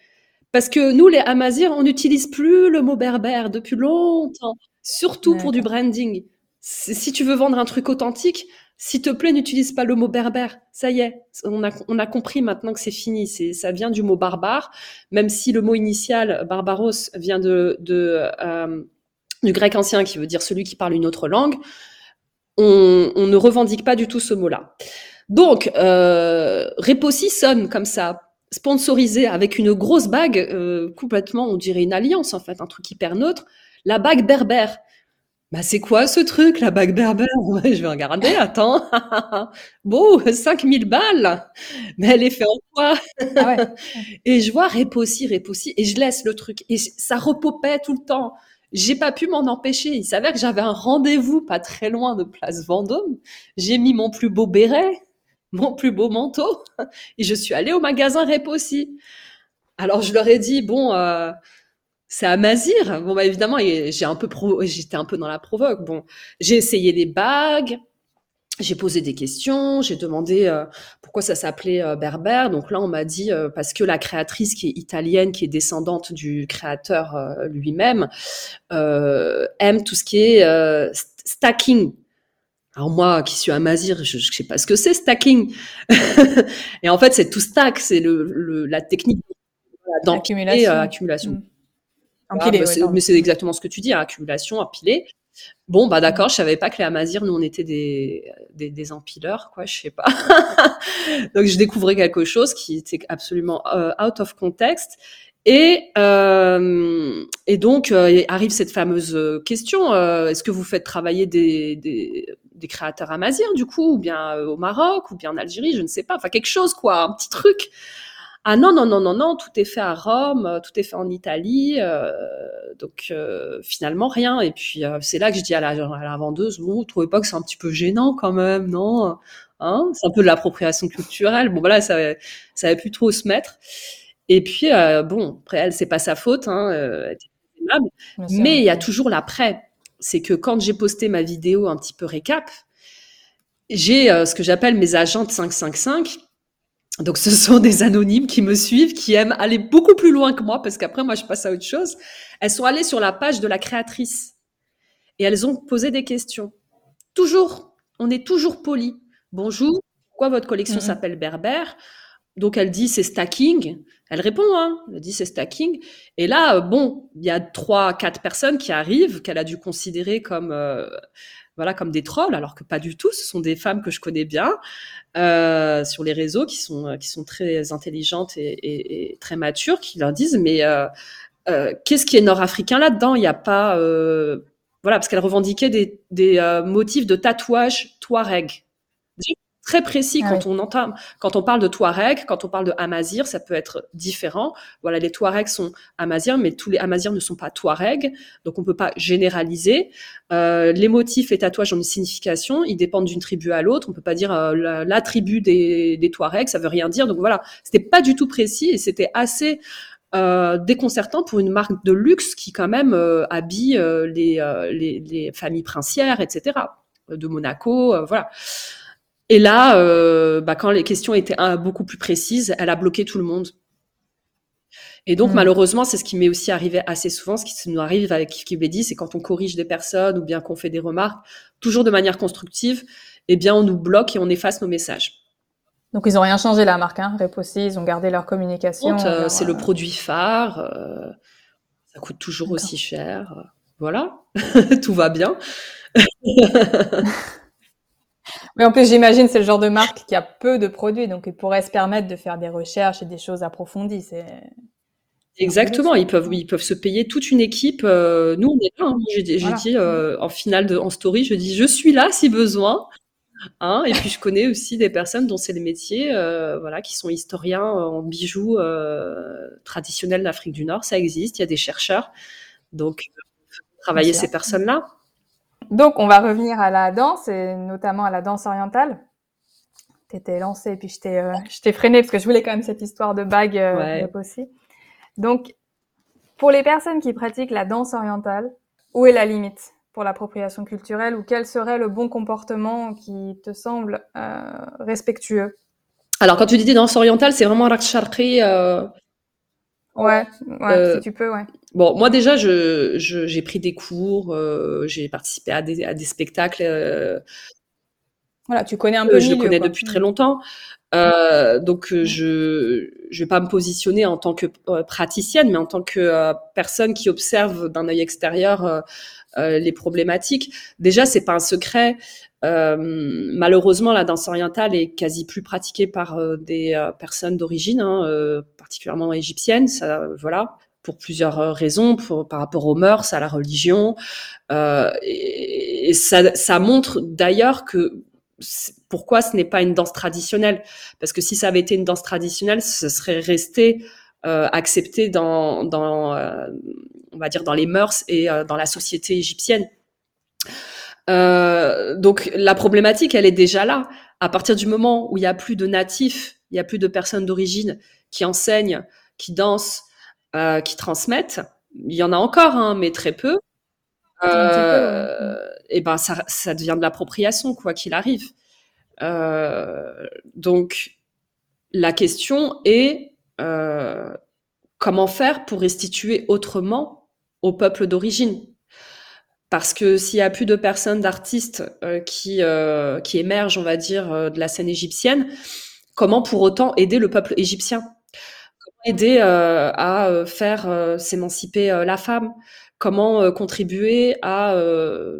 Parce que nous, les Amazirs, on n'utilise plus le mot berbère depuis longtemps, surtout pour du branding. Si tu veux vendre un truc authentique, s'il te plaît, n'utilise pas le mot berbère. Ça y est, on a, on a compris maintenant que c'est fini. C'est, ça vient du mot barbare, même si le mot initial, barbaros, vient de, de euh, du grec ancien qui veut dire celui qui parle une autre langue on, ne revendique pas du tout ce mot-là. Donc, euh, Repossi sonne comme ça, sponsorisé avec une grosse bague, euh, complètement, on dirait une alliance en fait, un truc hyper neutre, la bague berbère. Bah c'est quoi ce truc, la bague berbère? [LAUGHS] Je vais regarder, attends. [LAUGHS] bon, 5000 balles Mais elle est faite en quoi ah [LAUGHS] Et je vois Repossi, Repossi, et je laisse le truc. Et ça repopait tout le temps. J'ai pas pu m'en empêcher. Il s'avère que j'avais un rendez-vous pas très loin de Place Vendôme. J'ai mis mon plus beau béret, mon plus beau manteau, et je suis allée au magasin Rep aussi. Alors je leur ai dit bon, euh, c'est à Mazir. Bon bah évidemment, j'ai un peu j'étais un peu dans la provoque. Bon, j'ai essayé des bagues, j'ai posé des questions, j'ai demandé euh, pourquoi ça s'appelait euh, Berbère. Donc là, on m'a dit euh, parce que la créatrice qui est italienne, qui est descendante du créateur lui-même, aime tout ce qui est stacking. Alors moi, qui suis amazir, je, ne sais pas ce que c'est stacking. [LAUGHS] et en fait, c'est tout stack, c'est le, la technique d'accumulation. Accumulation. Mmh. mais c'est exactement ce que tu dis, hein, accumulation, empiler. Bon, bah d'accord, je savais pas que les Amazirs, nous, on était des, des, empileurs, quoi, je sais pas. [LAUGHS] Donc, je découvrais quelque chose qui était absolument euh, out of context. Et, euh, et donc, euh, arrive cette fameuse question, est-ce que vous faites travailler des, des, des créateurs amazirs, du coup, ou bien au Maroc, ou bien en Algérie, je ne sais pas, enfin quelque chose, quoi, un petit truc. Ah non, non, non, non, non, tout est fait à Rome, euh, tout est fait en Italie. Euh, donc euh, finalement, rien. Et puis c'est là que je dis à la, à la vendeuse, bon, vous trouvez pas que c'est un petit peu gênant quand même, non hein C'est un peu de l'appropriation culturelle. Bon, voilà, ça, ça avait plus trop se mettre. Et puis, bon, après, elle, c'est pas sa faute, hein, elle aimable. Mais il y a toujours l'après. C'est que quand j'ai posté ma vidéo un petit peu récap, j'ai ce que j'appelle mes agentes 555 donc ce sont des anonymes qui me suivent, qui aiment aller beaucoup plus loin que moi, parce qu'après moi je passe à autre chose. Elles sont allées sur la page de la créatrice et elles ont posé des questions. Toujours, on est toujours poli. Bonjour, pourquoi votre collection mhm. s'appelle Berbère? Donc elle dit c'est stacking. Elle répond, hein, elle dit c'est stacking. Et là, euh, bon, il y a trois, quatre personnes qui arrivent qu'elle a dû considérer comme euh, voilà comme des trolls, alors que pas du tout. Ce sont des femmes que je connais bien euh, sur les réseaux, qui sont qui sont très intelligentes et, très matures, qui leur disent mais euh, euh, qu'est-ce qui est nord-africain là-dedans? Il n'y a pas voilà parce qu'elles revendiquaient des, des motifs de tatouage touareg très précis ah quand on entend, quand on parle de Touareg, quand on parle de Amazir, ça peut être différent. Voilà, les Touaregs sont Amazirs, mais tous les Amazirs ne sont pas Touareg, donc on peut pas généraliser. Euh, les motifs et tatouages ont une signification, ils dépendent d'une tribu à l'autre. On peut pas dire euh, la, tribu des, des Touaregs, ça veut rien dire. Donc voilà, c'était pas du tout précis et c'était assez euh, déconcertant pour une marque de luxe qui quand même euh, habille euh, les, les, les, familles princières, etc. De Monaco, voilà. Et là, euh, bah, quand les questions étaient beaucoup plus précises, elle a bloqué tout le monde. Et donc, mmh. malheureusement, c'est ce qui m'est aussi arrivé assez souvent. Ce qui nous arrive avec dit, c'est quand on corrige des personnes ou bien qu'on fait des remarques, toujours de manière constructive, eh bien, on nous bloque et on efface nos messages. Donc ils ont rien changé la marque, hein, ils ont gardé leur communication. c'est le produit phare, ça coûte toujours aussi cher. Voilà, [LAUGHS] tout va bien. [LAUGHS] Mais en plus, j'imagine c'est le genre de marque qui a peu de produits, donc ils pourraient se permettre de faire des recherches et des choses approfondies. C'est Exactement, ils peuvent, ils peuvent se payer toute une équipe. Euh, nous, on est là. Hein. J'ai dit euh, en finale de, en story, je dis je suis là si besoin. Hein, et puis je connais aussi des personnes dont c'est le métier, euh, voilà, qui sont historiens en bijoux traditionnels d'Afrique du Nord. Ça existe. Il y a des chercheurs, donc travailler ces personnes-là. Donc, on va revenir à la danse et notamment à la danse orientale. Tu étais lancée et puis je t'ai, euh, je freiné parce que je voulais quand même cette histoire de bague euh, aussi. Donc, pour les personnes qui pratiquent la danse orientale, où est la limite pour l'appropriation culturelle ou quel serait le bon comportement qui te semble euh, respectueux? Alors, quand tu dis danse orientale, c'est vraiment euh, Ouais, ouais si tu peux, ouais. Bon, moi déjà, je, j'ai pris des cours, euh, j'ai participé à des, à des spectacles. Euh, voilà, tu connais un peu. je le connais depuis très longtemps. Euh, donc, je je vais pas me positionner en tant que praticienne, mais en tant que personne qui observe d'un œil extérieur les problématiques. Déjà, c'est pas un secret. malheureusement, la danse orientale est quasi plus pratiquée par des personnes d'origine, hein, particulièrement égyptiennes. Ça, voilà pour plusieurs euh, raisons, par rapport aux mœurs, à la religion. Euh, et, ça, ça, montre d'ailleurs que pourquoi ce n'est pas une danse traditionnelle. Parce que si ça avait été une danse traditionnelle, ce serait resté euh, accepté dans, dans euh, on va dire, dans les mœurs et euh, dans la société égyptienne. donc la problématique, elle est déjà là. À partir du moment où il y a plus de natifs, il y a plus de personnes d'origine qui enseignent, qui dansent, euh, qui transmettent. Il y en a encore, hein, mais très peu. Euh, et ben ça, ça devient de l'appropriation quoi qu'il arrive. Euh, donc la question est euh, comment faire pour restituer autrement au peuple d'origine? Parce que s'il y a plus de personnes, d'artistes qui, euh, qui émergent, on va dire, de la scène égyptienne, comment pour autant aider le peuple égyptien? Aider euh, à euh, faire euh, s'émanciper la femme. Comment contribuer à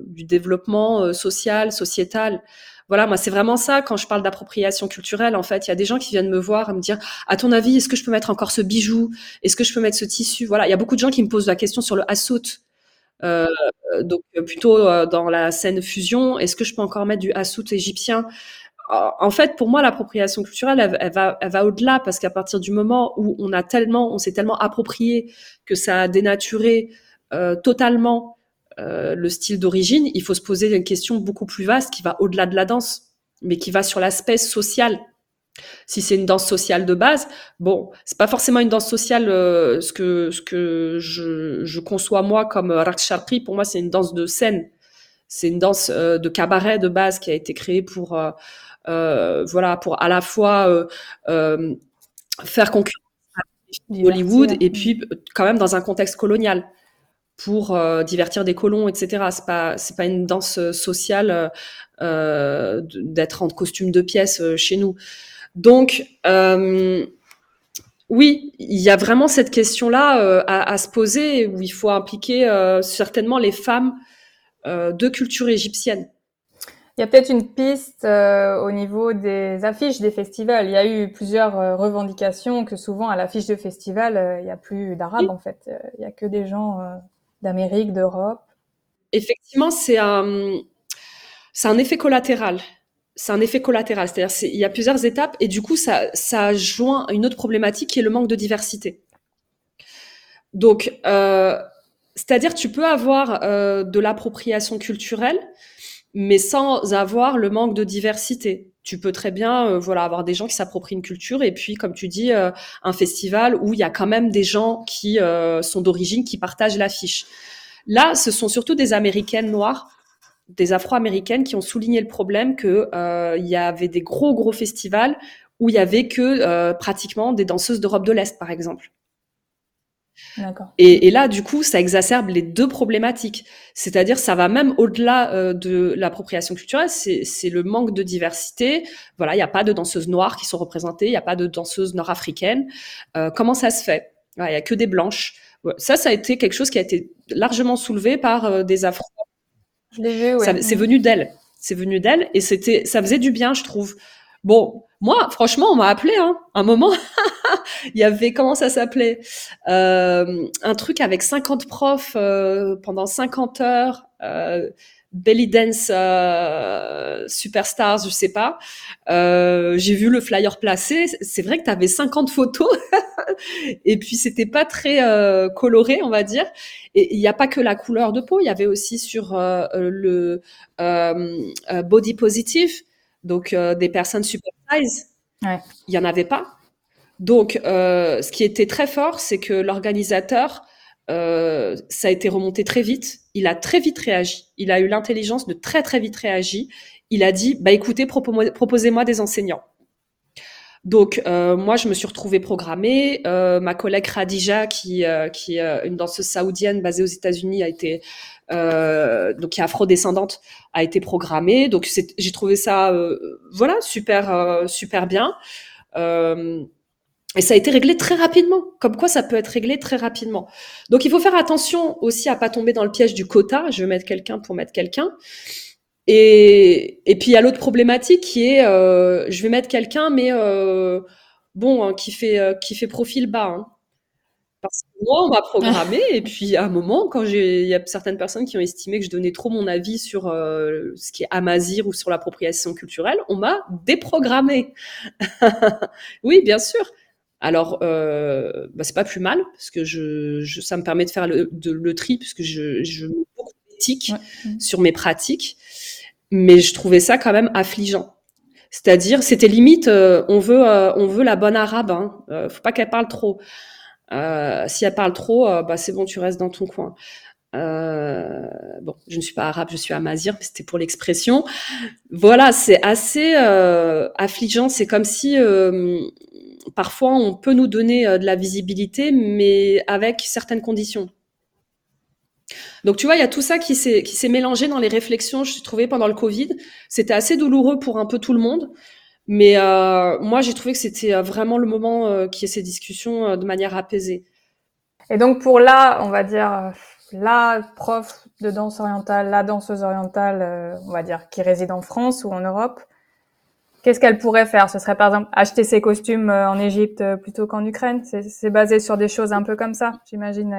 du développement social, sociétal. Voilà, moi, c'est vraiment ça quand je parle d'appropriation culturelle. En fait, il y a des gens qui viennent me voir et me dire, à ton avis, est-ce que je peux mettre encore ce bijou? Est-ce que je peux mettre ce tissu? Voilà, il y a beaucoup de gens qui me posent la question sur le hassout. Euh, donc plutôt dans la scène fusion, est-ce que je peux encore mettre du hassout égyptien? En fait, pour moi, l'appropriation culturelle, elle, va, au-delà parce qu'à partir du moment où on a tellement, on s'est tellement approprié que ça a dénaturé euh, totalement euh, le style d'origine, il faut se poser une question beaucoup plus vaste qui va au-delà de la danse, mais qui va sur l'aspect social. Si c'est une danse sociale de base, bon, c'est pas forcément une danse sociale. Euh, ce que je, conçois moi comme Raqs Sharqi, pour moi, c'est une danse de scène. C'est une danse de cabaret de base qui a été créée pour voilà, pour à la fois euh, euh, faire concurrence à Hollywood et puis quand même dans un contexte colonial pour divertir des colons, etc. C'est pas c'est pas une danse sociale d'être en costume de pièce chez nous. Donc oui, il y a vraiment cette question-là à, à, se poser où il faut impliquer certainement les femmes de culture égyptienne. Il y a peut-être une piste euh, au niveau des affiches des festivals. Il y a eu plusieurs euh, revendications que souvent à l'affiche de festival, euh, il n'y a plus d'arabes en fait. Il n'y a que des gens d'Amérique, d'Europe. Effectivement, c'est un, c'est un effet collatéral. C'est un effet collatéral. C'est-à-dire il y a plusieurs étapes et du coup, ça, ça joint une autre problématique qui est le manque de diversité. Donc, c'est-à-dire tu peux avoir de l'appropriation culturelle, mais sans avoir le manque de diversité. Tu peux très bien euh, voilà avoir des gens qui s'approprient une culture et puis comme tu dis euh, un festival où il y a quand même des gens qui euh, sont d'origine qui partagent l'affiche. Là, ce sont surtout des américaines noires, des afro-américaines qui ont souligné le problème que il y avait des gros gros festivals où il y avait que pratiquement des danseuses d'Europe de l'Est par exemple. Et, et, là, du coup, ça exacerbe les deux problématiques. C'est-à-dire, ça va même au-delà euh, de l'appropriation culturelle, c'est le manque de diversité. Voilà, il n'y a pas de danseuses noires qui sont représentées, il n'y a pas de danseuses nord-africaines. Euh, comment ça se fait? Il n'y a que des blanches. Ça, ça a été quelque chose qui a été largement soulevé par euh, des afro. Ouais. C'est venu d'elle. C'est venu d'elle et c'était, ça faisait du bien, je trouve. Bon, moi, franchement, on m'a appelé, hein, un moment. [LAUGHS] il y avait, comment ça s'appelait? Euh, Un truc avec 50 profs euh, pendant 50 heures. Euh, belly dance superstars, je sais pas. J'ai vu le flyer placé. C'est vrai que tu avais 50 photos [LAUGHS] et puis c'était pas très coloré, on va dire. Et il n'y a pas que la couleur de peau, il y avait aussi sur le body positive donc euh, des personnes super size, il n'y en avait pas. Donc, euh, ce qui était très fort, c'est que l'organisateur, euh, ça a été remonté très vite. Il a très vite réagi. Il a eu l'intelligence de très très vite réagir. Il a dit, bah écoutez, proposez-moi des enseignants. Donc moi, je me suis retrouvée programmée. ma collègue Khadija, qui, qui est une danseuse saoudienne basée aux États-Unis, a été euh, donc qui est afro-descendante, a été programmée. Donc j'ai trouvé ça, euh, voilà, super, euh, super bien. et ça a été réglé très rapidement. Comme quoi, ça peut être réglé très rapidement. Donc il faut faire attention aussi à pas tomber dans le piège du quota. Je vais mettre quelqu'un pour mettre quelqu'un. Et, puis il y a l'autre problématique qui est, je vais mettre quelqu'un, mais bon, hein, qui fait qui fait profil bas. Hein. Parce que moi, on m'a programmé, [LAUGHS] et puis à un moment, quand il y a certaines personnes qui ont estimé que je donnais trop mon avis sur euh, ce qui est amazir ou sur l'appropriation culturelle, on m'a déprogrammé. [LAUGHS] oui, bien sûr. Alors, euh, bah, c'est pas plus mal, parce que je, ça me permet de faire le, le tri, puisque je, je mets beaucoup d'éthique sur mes pratiques, mais je trouvais ça quand même affligeant. C'est-à-dire, c'était limite, euh, on veut, euh, on veut la bonne arabe, hein, faut pas qu'elle parle trop. Euh, si elle parle trop, euh, bah, c'est bon, tu restes dans ton coin. Euh, bon, je ne suis pas arabe, je suis amazir, mais c'était pour l'expression. Voilà, c'est assez affligeant. C'est comme si parfois on peut nous donner de la visibilité, mais avec certaines conditions. Donc tu vois, il y a tout ça qui s'est mélangé dans les réflexions. Je suis trouvée pendant le Covid. C'était assez douloureux pour un peu tout le monde. Mais euh, moi, j'ai trouvé que c'était euh, vraiment le moment euh, qui ait ces discussions euh, de manière apaisée. Et donc pour là, on va dire la prof de danse orientale, la danseuse orientale, on va dire qui réside en France ou en Europe, qu'est-ce qu'elle pourrait faire? Ce serait par exemple acheter ses costumes en Égypte plutôt qu'en Ukraine? C'est basé sur des choses un peu comme ça, j'imagine.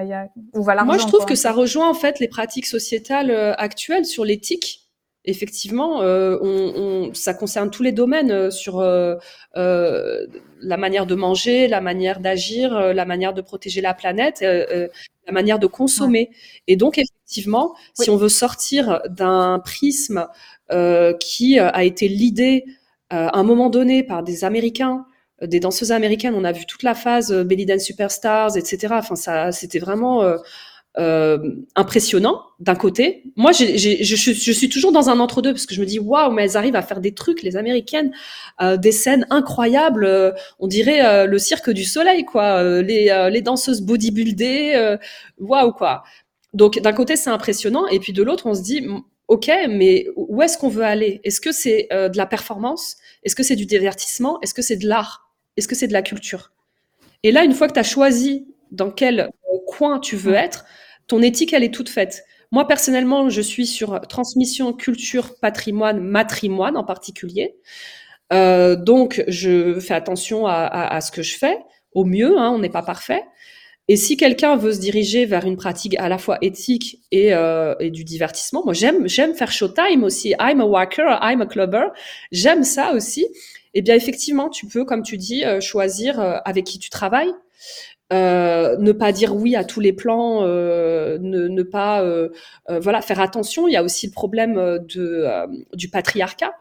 Où va Moi, je trouve que ça rejoint en fait les pratiques sociétales actuelles sur l'éthique effectivement, euh, on, on, ça concerne tous les domaines euh, sur euh, la manière de manger, la manière d'agir, la manière de protéger la planète, la manière de consommer. Et donc, effectivement, si on veut sortir d'un prisme qui a été l'idée à un moment donné par des Américains, des danseuses américaines, on a vu toute la phase Belly Dance Superstars, etc. Enfin, ça, c'était vraiment euh, impressionnant d'un côté. Moi, je, je, suis toujours dans un entre-deux parce que je me dis waouh, mais elles arrivent à faire des trucs, les américaines, euh, des scènes incroyables. Euh, on dirait le cirque du soleil, quoi. les, les danseuses bodybuildées, waouh, quoi. Donc d'un côté, c'est impressionnant, et puis de l'autre, on se dit ok, mais où est-ce qu'on veut aller? Est-ce que c'est de la performance? Est-ce que c'est du divertissement? Est-ce que c'est de l'art? Est-ce que c'est de la culture? Et là, une fois que tu as choisi dans quel coin tu veux être, ton éthique, elle est toute faite. Moi, personnellement, je suis sur transmission, culture, patrimoine, matrimoine en particulier. Euh, donc, je fais attention à, ce que je fais, au mieux, hein, on n'est pas parfait. Et si quelqu'un veut se diriger vers une pratique à la fois éthique et, euh, du divertissement, moi j'aime j'aime faire showtime aussi. I'm a worker, I'm a clubber. J'aime ça aussi. Eh bien effectivement, tu peux, comme tu dis, euh, choisir avec qui tu travailles. Euh, ne pas dire oui à tous les plans, euh, ne, pas euh, voilà faire attention. Il y a aussi le problème du patriarcat.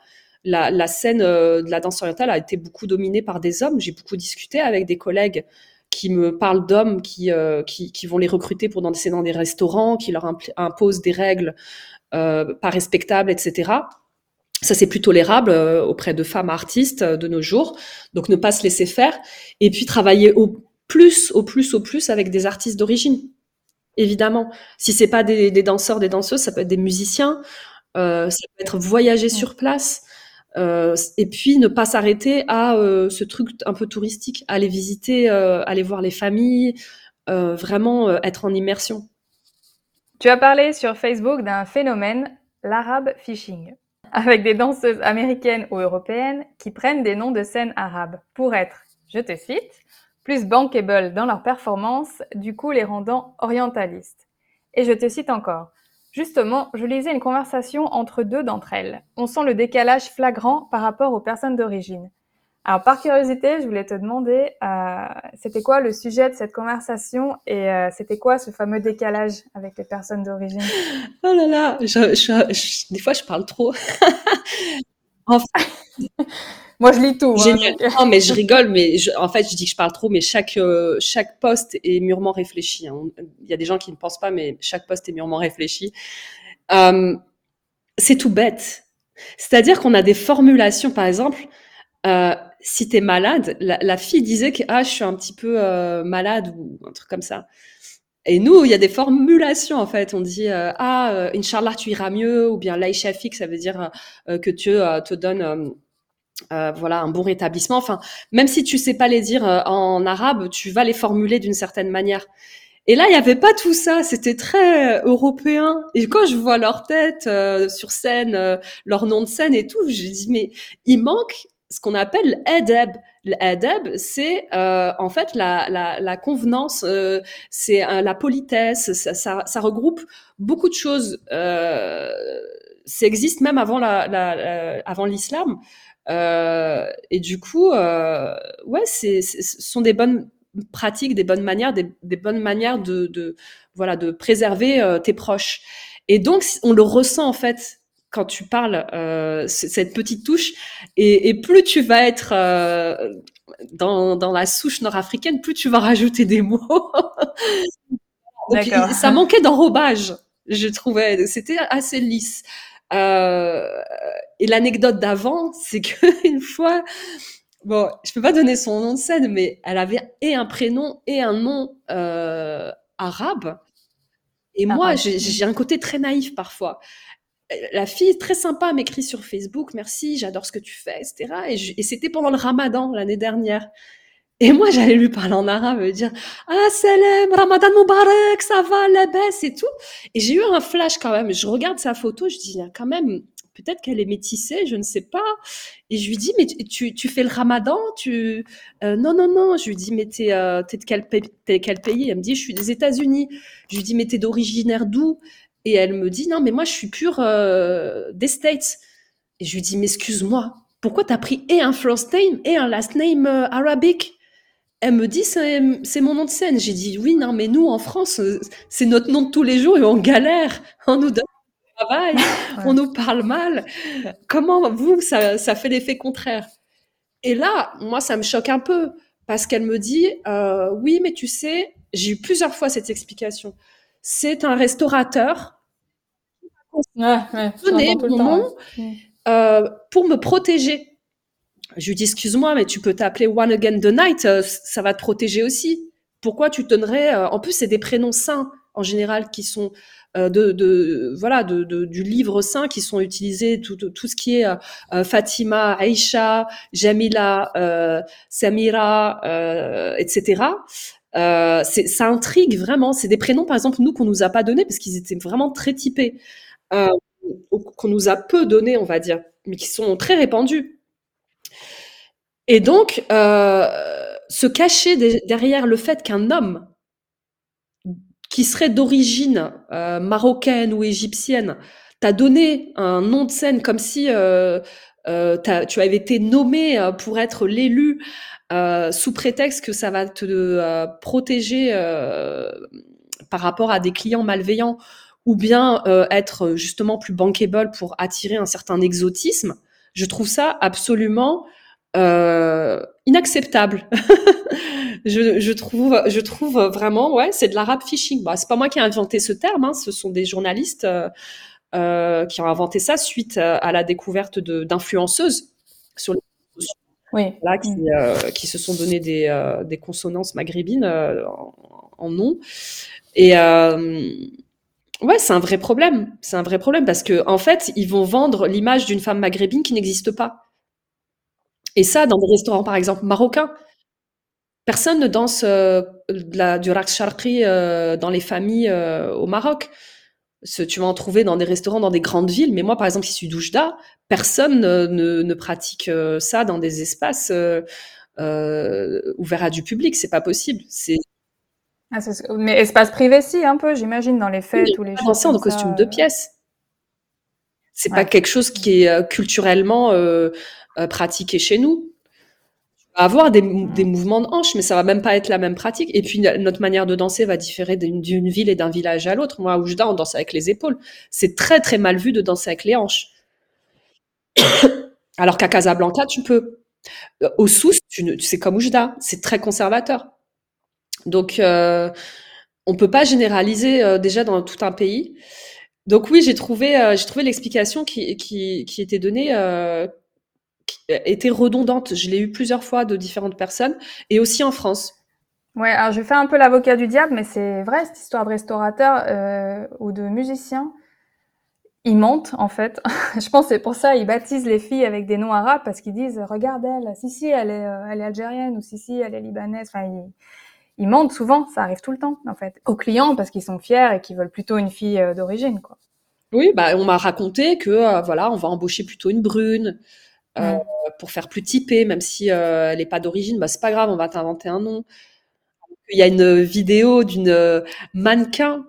La, scène de la danse orientale a été beaucoup dominée par des hommes. J'ai beaucoup discuté avec des collègues qui me parlent d'hommes qui, qui, vont les recruter pour danser dans des restaurants, qui leur imposent des règles pas respectables, etc. Ça, c'est plus tolérable auprès de femmes artistes de nos jours. Donc, ne pas se laisser faire. Et puis, travailler au, plus, au plus, au plus avec des artistes d'origine. Évidemment, si c'est pas des, danseurs, des danseuses, ça peut être des musiciens, euh, ça peut être voyager sur place, euh, et puis ne pas s'arrêter à euh, ce truc un peu touristique, aller visiter, aller voir les familles, vraiment être en immersion. Tu as parlé sur Facebook d'un phénomène, l'arabe fishing, avec des danseuses américaines ou européennes qui prennent des noms de scènes arabes pour être, je te cite, plus bankable dans leur performance, du coup les rendant orientalistes. Et je te cite encore. Justement, je lisais une conversation entre deux d'entre elles. On sent le décalage flagrant par rapport aux personnes d'origine. Alors, par curiosité, je voulais te demander, euh, c'était quoi le sujet de cette conversation et euh, c'était quoi ce fameux décalage avec les personnes d'origine? Oh là là, des fois je parle trop. [LAUGHS] [LAUGHS] Moi, je lis tout. Hein, Génial. non, mais je [LAUGHS] rigole, mais en fait, je dis que je parle trop, mais chaque euh, chaque poste est mûrement réfléchi. Hein. Il y a des gens qui ne pensent pas, mais chaque poste est mûrement réfléchi. Euh, c'est tout bête. C'est-à-dire qu'on a des formulations, par exemple, euh, si tu es malade, la, fille disait que ah, je suis un petit peu euh, malade ou un truc comme ça. Et nous, il y a des formulations en fait. On dit ah, Inch'Allah, tu iras mieux, ou bien Laïchafik, ça veut dire que Dieu te donne euh, voilà un bon rétablissement. Enfin, même si tu sais pas les dire euh, en arabe, tu vas les formuler d'une certaine manière. Et là, il y avait pas tout ça. C'était très euh, européen. Et quand je vois leur tête sur scène, leur nom de scène et tout, j'ai dit mais il manque ce qu'on appelle l'adab. L'adab, c'est en fait la, la, la convenance, c'est la politesse. Ça, ça, ça, regroupe beaucoup de choses. ça existe même avant la, la avant l'islam. Euh, et du coup, euh, ouais, c'est, ce sont des bonnes pratiques, des bonnes manières, des, des bonnes manières de, de, voilà, de préserver euh, tes proches. Et donc, on le ressent en fait quand tu parles euh, cette petite touche. Et, et, plus tu vas être euh, dans, dans la souche nord-africaine, plus tu vas rajouter des mots. [LAUGHS] donc, ça manquait d'enrobage, je trouvais. C'était assez lisse. Euh, et l'anecdote d'avant, c'est qu'une [LAUGHS] fois, bon, je peux pas donner son nom de scène, mais elle avait et un prénom et un nom arabe. Et moi, j'ai un côté très naïf parfois. La fille, très sympa, m'écrit sur Facebook, merci, j'adore ce que tu fais, etc. Et, c'était pendant le ramadan l'année dernière. Et moi, j'allais lui parler en arabe, me dire Ah, salam, Ramadan Mubarak, ça va, la baisse et tout. Et j'ai eu un flash quand même. Je regarde sa photo, je dis quand même, peut-être qu'elle est métissée, je ne sais pas. Et je lui dis Mais tu, fais le Ramadan tu... Euh, non, non, non. Je lui dis Mais t'es euh, de quel, quel, pays? Elle me dit Je suis des États-Unis. Je lui dis Mais t'es d'originaire d'où? Et elle me dit Non, mais moi, je suis pure euh, des States. Et je lui dis Mais excuse-moi, pourquoi t'as pris et un first name et un last name arabique? Elle me dit c'est mon nom de scène. J'ai dit oui, non, mais nous en France, euh, c'est notre nom de tous les jours et on galère. On nous donne du travail, [LAUGHS] on nous parle mal. Comment vous, ça, ça fait l'effet contraire? Et là, moi, ça me choque un peu parce qu'elle me dit euh, oui, mais tu sais, j'ai eu plusieurs fois cette explication. C'est un restaurateur ouais, ouais, mon nom euh, pour me protéger je lui dis, excuse-moi, mais tu peux t'appeler One Again the Night, euh, ça va te protéger aussi. Pourquoi tu donnerais euh, En plus, c'est des prénoms saints en général qui sont de, de, voilà de, de, du livre saint qui sont utilisés tout, tout, ce qui est Fatima, Aïcha, Jamila, Samira, etc. ça intrigue vraiment. C'est des prénoms, par exemple, nous qu'on nous a pas donnés parce qu'ils étaient vraiment très typés, qu'on nous a peu donnés, on va dire, mais qui sont très répandus. Et donc, euh, se cacher derrière le fait qu'un homme qui serait d'origine euh, marocaine ou égyptienne t'a donné un nom de scène comme si euh, tu avais été nommé pour être l'élu sous prétexte que ça va te protéger par rapport à des clients malveillants ou bien être justement plus bankable pour attirer un certain exotisme, je trouve ça absolument euh, inacceptable. [LAUGHS] je, je, trouve, je trouve vraiment, ouais, c'est de l'arabe phishing. Bah, c'est pas moi qui ai inventé ce terme, hein, ce sont des journalistes euh, euh, qui ont inventé ça suite à la découverte d'influenceuses sur les Oui. là, qui, Mm. euh, qui se sont donné des, euh, des consonances maghrébines euh, en, en nom. Et euh, ouais, c'est un vrai problème. C'est un vrai problème parce que en fait, ils vont vendre l'image d'une femme maghrébine qui n'existe pas. Et ça, dans des restaurants, par exemple, marocains, personne ne danse euh, la, du sharqi euh, dans les familles euh, au Maroc. Tu vas en trouver dans des restaurants dans des grandes villes, mais moi, par exemple, qui suis d'Oujda, personne ne, ne, pratique ça dans des espaces ouverts à du public. C'est pas possible. C'est Ah, Mais espace privé, si, un peu, j'imagine, dans les fêtes ou les pas choses en costume de euh, pièce. C'est pas Ouais. quelque chose qui est euh, culturellement euh, pratiqué chez nous. Tu vas avoir des, mou- des mouvements de hanches, mais ça va même pas être la même pratique. Et puis notre manière de danser va différer d'une ville et d'un village à l'autre. Moi, à Oujda, on danse avec les épaules. C'est très très mal vu de danser avec les hanches. [COUGHS] Alors qu'à Casablanca, tu peux. Au Sousse, c'est comme Oujda, c'est très conservateur. Donc, euh, on peut pas généraliser euh, déjà dans tout un pays. Donc oui, j'ai trouvé, euh, trouvé l'explication qui, qui, qui était donnée qui était redondante. Je l'ai eu plusieurs fois de différentes personnes et aussi en France. Ouais, alors je faire un peu l'avocat du diable, mais c'est vrai, cette histoire de restaurateur ou de musicien, ils mentent, en fait. [LAUGHS] je pense c'est pour ça ils baptisent les filles avec des noms arabes, parce qu'ils disent, regarde elle, si, si, elle est, elle est algérienne, ou si, si, elle est libanaise. Ils mentent souvent, ça arrive tout le temps, en fait. Aux clients, parce qu'ils sont fiers et qu'ils veulent plutôt une fille euh, d'origine, quoi. Oui, bah, on m'a raconté que euh, voilà, on va embaucher plutôt une brune euh, pour faire plus typée, même si euh, elle n'est pas d'origine, bah, c'est pas grave, on va t'inventer un nom. Il y a une vidéo d'une mannequin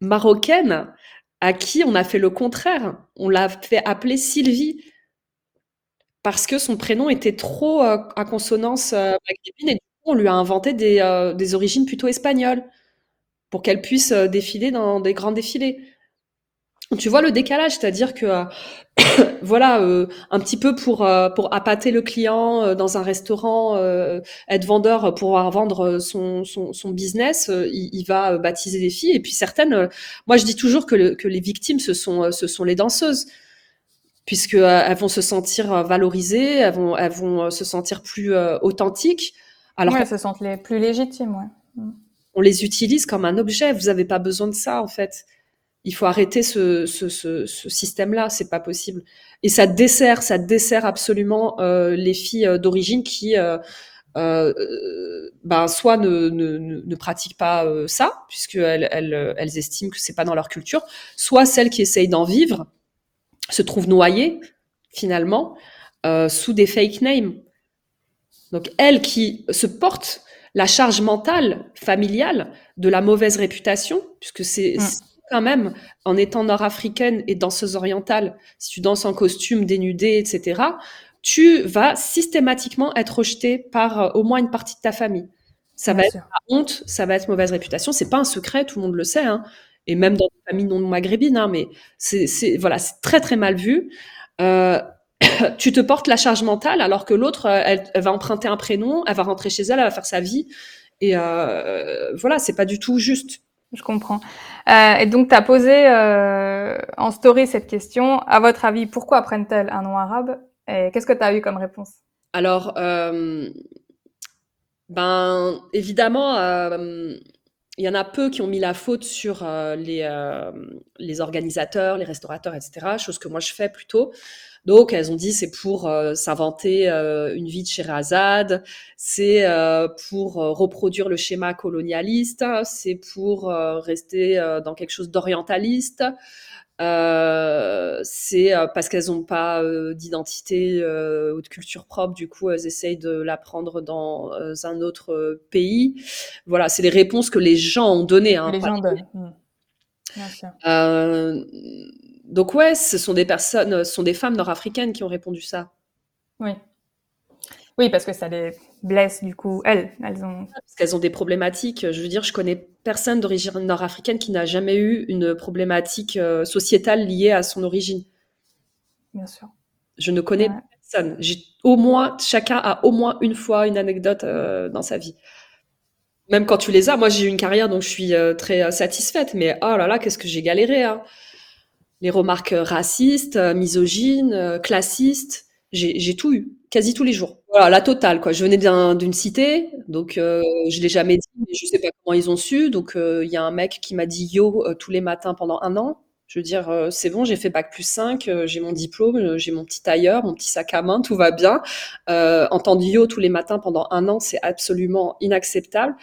marocaine à qui on a fait le contraire. On l'a fait appeler Sylvie parce que son prénom était trop à consonance maghrébine et on lui a inventé des, euh, origines plutôt espagnoles pour qu'elle puisse euh, défiler dans des grands défilés. Tu vois le décalage, c'est-à-dire que euh, [COUGHS] voilà, un petit peu pour pour appâter le client dans un restaurant, être vendeur pour vendre son business, il, va baptiser des filles et puis certaines. moi, je dis toujours que le, que les victimes ce sont les danseuses puisque elles vont se sentir valorisées, elles vont elles vont se sentir plus authentiques. Alors ouais, qu'on se sentent les plus légitimes, ouais. on les utilise comme un objet. Vous n'avez pas besoin de ça, en fait. Il faut arrêter ce, ce, ce, ce système-là, c'est pas possible. Et ça dessert, ça dessert absolument euh, les filles euh, d'origine qui, euh, euh, ben, soit ne, ne, ne ne pratiquent pas ça, puisqu'elles elles, elles estiment que c'est pas dans leur culture, soit celles qui essayent d'en vivre se trouvent noyées, finalement, sous des fake names. Donc, elles qui se portent la charge mentale, familiale, de la mauvaise réputation, puisque c'est Mm. quand même, en étant nord-africaine et danseuse orientale, si tu danses en costume, dénudé, etc., tu vas systématiquement être rejetée par euh, au moins une partie de ta famille. Ça Bien va être la honte, ça va être mauvaise réputation. C'est pas un secret, tout le monde le sait, hein. et même dans les familles non maghrébines, hein, mais c'est c'est- voilà, c'est très très mal vu. Euh, [COUGHS] tu te portes la charge mentale alors que l'autre, euh, elle, elle va emprunter un prénom, elle va rentrer chez elle, elle va faire sa vie, et euh, voilà, c'est pas du tout juste. Je comprends. Euh, et donc, tu as posé euh, en story cette question. À votre avis, pourquoi prennent-elles un nom arabe? Et qu'est-ce que tu as eu comme réponse? Alors, ben, évidemment, il y en a peu qui ont mis la faute sur les, les organisateurs, les restaurateurs, etc., chose que moi je fais plutôt. Donc, elles ont dit c'est pour euh, s'inventer euh, une vie de Sherazade, c'est euh, pour reproduire le schéma colonialiste, c'est pour rester dans quelque chose d'orientaliste. C'est parce qu'elles n'ont pas d'identité ou de culture propre, du coup elles essayent de l'apprendre dans un autre pays. Voilà, c'est les réponses que les gens ont données. Hein, Les gens donnent. Hmm. Bien sûr. Donc ouais, ce sont des personnes, ce sont des femmes nord-africaines qui ont répondu ça. Oui. Oui, parce que ça les blesse, du coup. Elles, elles ont... Parce qu'elles ont des problématiques. Je veux dire, je connais personne d'origine nord-africaine qui n'a jamais eu une problématique euh, sociétale liée à son origine. Bien sûr. Je ne connais Ouais. personne. J'ai au moins, chacun a au moins une fois une anecdote euh, dans sa vie. Même quand tu les as, moi j'ai eu une carrière donc je suis euh, très satisfaite, mais oh là là, qu'est-ce que j'ai galéré. Hein. Les remarques euh, racistes, euh, misogynes, euh, classistes. j'ai tout eu, quasi tous les jours. Voilà, la totale, quoi. Je venais d'une cité, donc euh, je l'ai jamais dit, mais je sais pas comment ils ont su. Donc il y a un mec qui m'a dit yo tous les matins pendant un an. Je veux dire, c'est bon, j'ai fait bac plus 5, j'ai mon diplôme, j'ai mon petit tailleur, mon petit sac à main, tout va bien. entendre yo tous les matins pendant un an, c'est absolument inacceptable.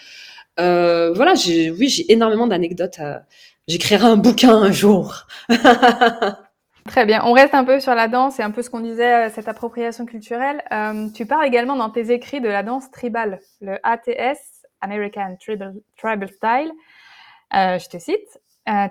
voilà, oui, j'ai énormément d'anecdotes. J'écrirai un bouquin un jour. [LAUGHS] Très bien. On reste un peu sur la danse et un peu ce qu'on disait, euh, cette appropriation culturelle. Euh, tu parles également dans tes écrits de la danse tribale, le ATS, American Tribal, Style. Euh, je te cite.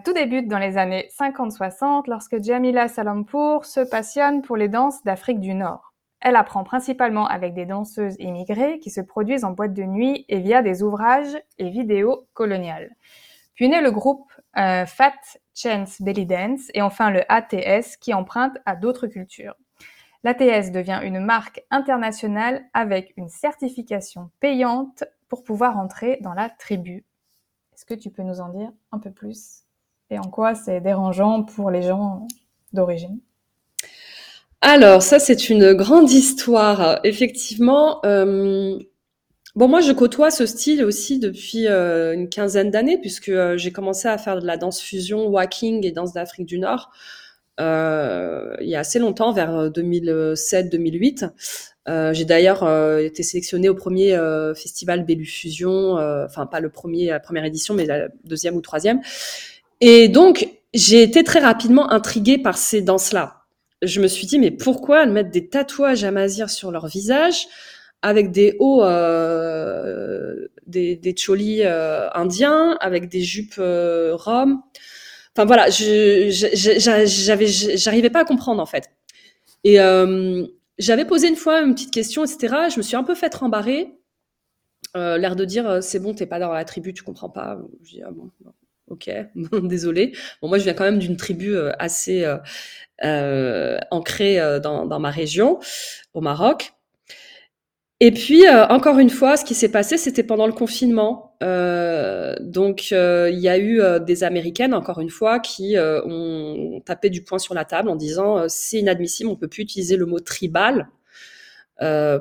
Tout débute dans les années 50-60 lorsque Jamila Salampour se passionne pour les danses d'Afrique du Nord. Elle apprend principalement avec des danseuses immigrées qui se produisent en boîte de nuit et via des ouvrages et vidéos coloniales. Puis naît le groupe euh, Fat Chance Belly Dance et enfin le ATS qui emprunte à d'autres cultures. L'ATS devient une marque internationale avec une certification payante pour pouvoir entrer dans la tribu. Est-ce que tu peux nous en dire un peu plus? Et en quoi c'est dérangeant pour les gens d'origine? Alors, ça, c'est une grande histoire. Effectivement, euh, Bon, moi, je côtoie ce style aussi depuis euh, une quinzaine d'années, puisque euh, j'ai commencé à faire de la danse fusion, walking et danse d'Afrique du Nord euh, il y a assez longtemps, vers 2007-2008. j'ai d'ailleurs été sélectionnée au premier festival Bellu Fusion, enfin pas le premier, la première édition, mais la deuxième ou troisième. Et donc, j'ai été très rapidement intriguée par ces danses-là. Je me suis dit, mais pourquoi mettre des tatouages à mazir sur leur visage? Avec des hauts, euh, des, des cholis euh, indiens, avec des jupes euh, roms. Enfin voilà, j'arrivais pas à comprendre en fait. Et euh, j'avais posé une fois une petite question, etc. Je me suis un peu fait rembarrer, euh, l'air de dire c'est bon, t'es pas dans la tribu, tu comprends pas. Je dis ah bon, ok, [LAUGHS] désolé. Bon, moi je viens quand même d'une tribu assez ancrée dans, dans ma région, au Maroc. Et puis, euh, encore une fois, ce qui s'est passé, c'était pendant le confinement. Euh, donc, euh, il y a eu des Américaines, encore une fois, qui ont tapé du poing sur la table en disant c'est inadmissible, on peut plus utiliser le mot tribal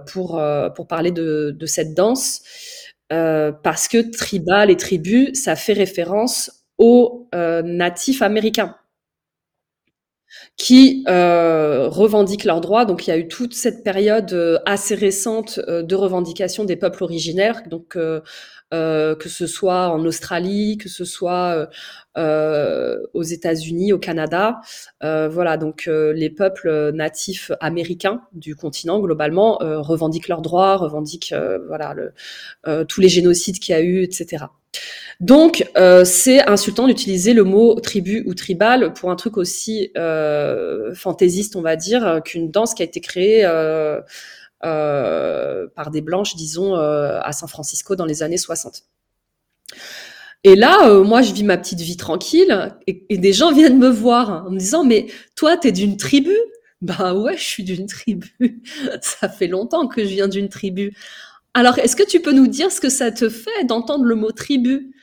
pour pour parler de, de cette danse parce que tribal et tribu, ça fait référence aux natifs américains qui euh, revendiquent leurs droits. Donc il y a eu toute cette période euh, assez récente euh, de revendication des peuples originaires, donc euh, euh que ce soit en Australie, que ce soit aux États-Unis, au Canada, voilà. Donc les peuples natifs américains du continent globalement revendiquent leurs droits, revendiquent voilà le, tous les génocides qu'il y a eu, etc. Donc, euh, c'est insultant d'utiliser le mot tribu ou tribal pour un truc aussi euh, fantaisiste, on va dire, qu'une danse qui a été créée euh, euh par des blanches, disons, euh, à San Francisco dans les années 60. Et là, euh, moi, je vis ma petite vie tranquille et, et, des gens viennent me voir en me disant, mais toi, t'es d'une tribu? Ben ouais, je suis d'une tribu. [LAUGHS] Ça fait longtemps que je viens d'une tribu. Alors, est-ce que tu peux nous dire ce que ça te fait d'entendre le mot tribu?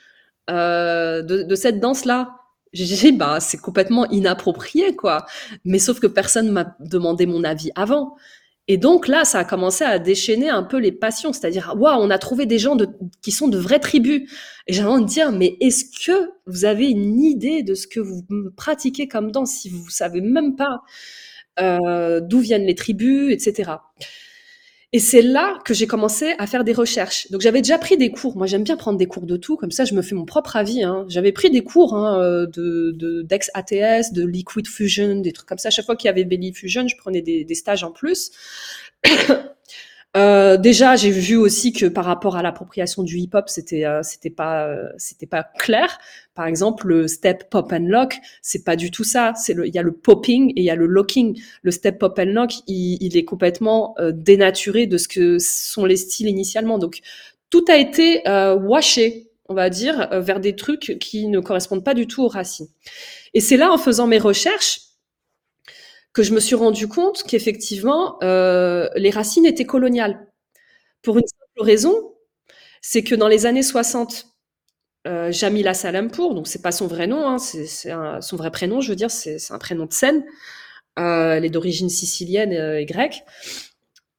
Euh, de, cette danse-là J'ai bah, c'est complètement inapproprié, quoi. Mais sauf que personne m'a demandé mon avis avant. Et donc là, ça a commencé à déchaîner un peu les passions, c'est-à-dire, waouh, on a trouvé des gens de, qui sont de vraies tribus. Et j'ai envie de dire, mais est-ce que vous avez une idée de ce que vous pratiquez comme danse si vous savez même pas euh, d'où viennent les tribus, etc. Et c'est là que j'ai commencé à faire des recherches. Donc j'avais déjà pris des cours. Moi j'aime bien prendre des cours de tout, comme ça je me fais mon propre avis. Hein. J'avais pris des cours hein, euh, de d'ex ATS, de Liquid Fusion, des trucs comme ça. Chaque fois qu'il y avait Belly Fusion, je prenais des, des stages en plus. Euh, déjà, j'ai vu aussi que par rapport à l'appropriation du hip-hop, c'était euh, c'était pas euh, c'était pas clair. Par exemple, le step pop and lock, c'est pas du tout ça. C'est il y a le popping et il y a le locking. Le step pop and lock, il, il est complètement euh, dénaturé de ce que sont les styles initialement. Donc tout a été washé, on va dire, vers des trucs qui ne correspondent pas du tout aux racines. Et c'est là, en faisant mes recherches, que je me suis rendu compte qu'effectivement, euh, les racines étaient coloniales. Pour une simple raison, c'est que dans les années 60, euh, Jamila Salampour, donc c'est pas son vrai nom, hein, c'est son vrai prénom, je veux dire, c'est un prénom de scène, elle est d'origine sicilienne et grecque.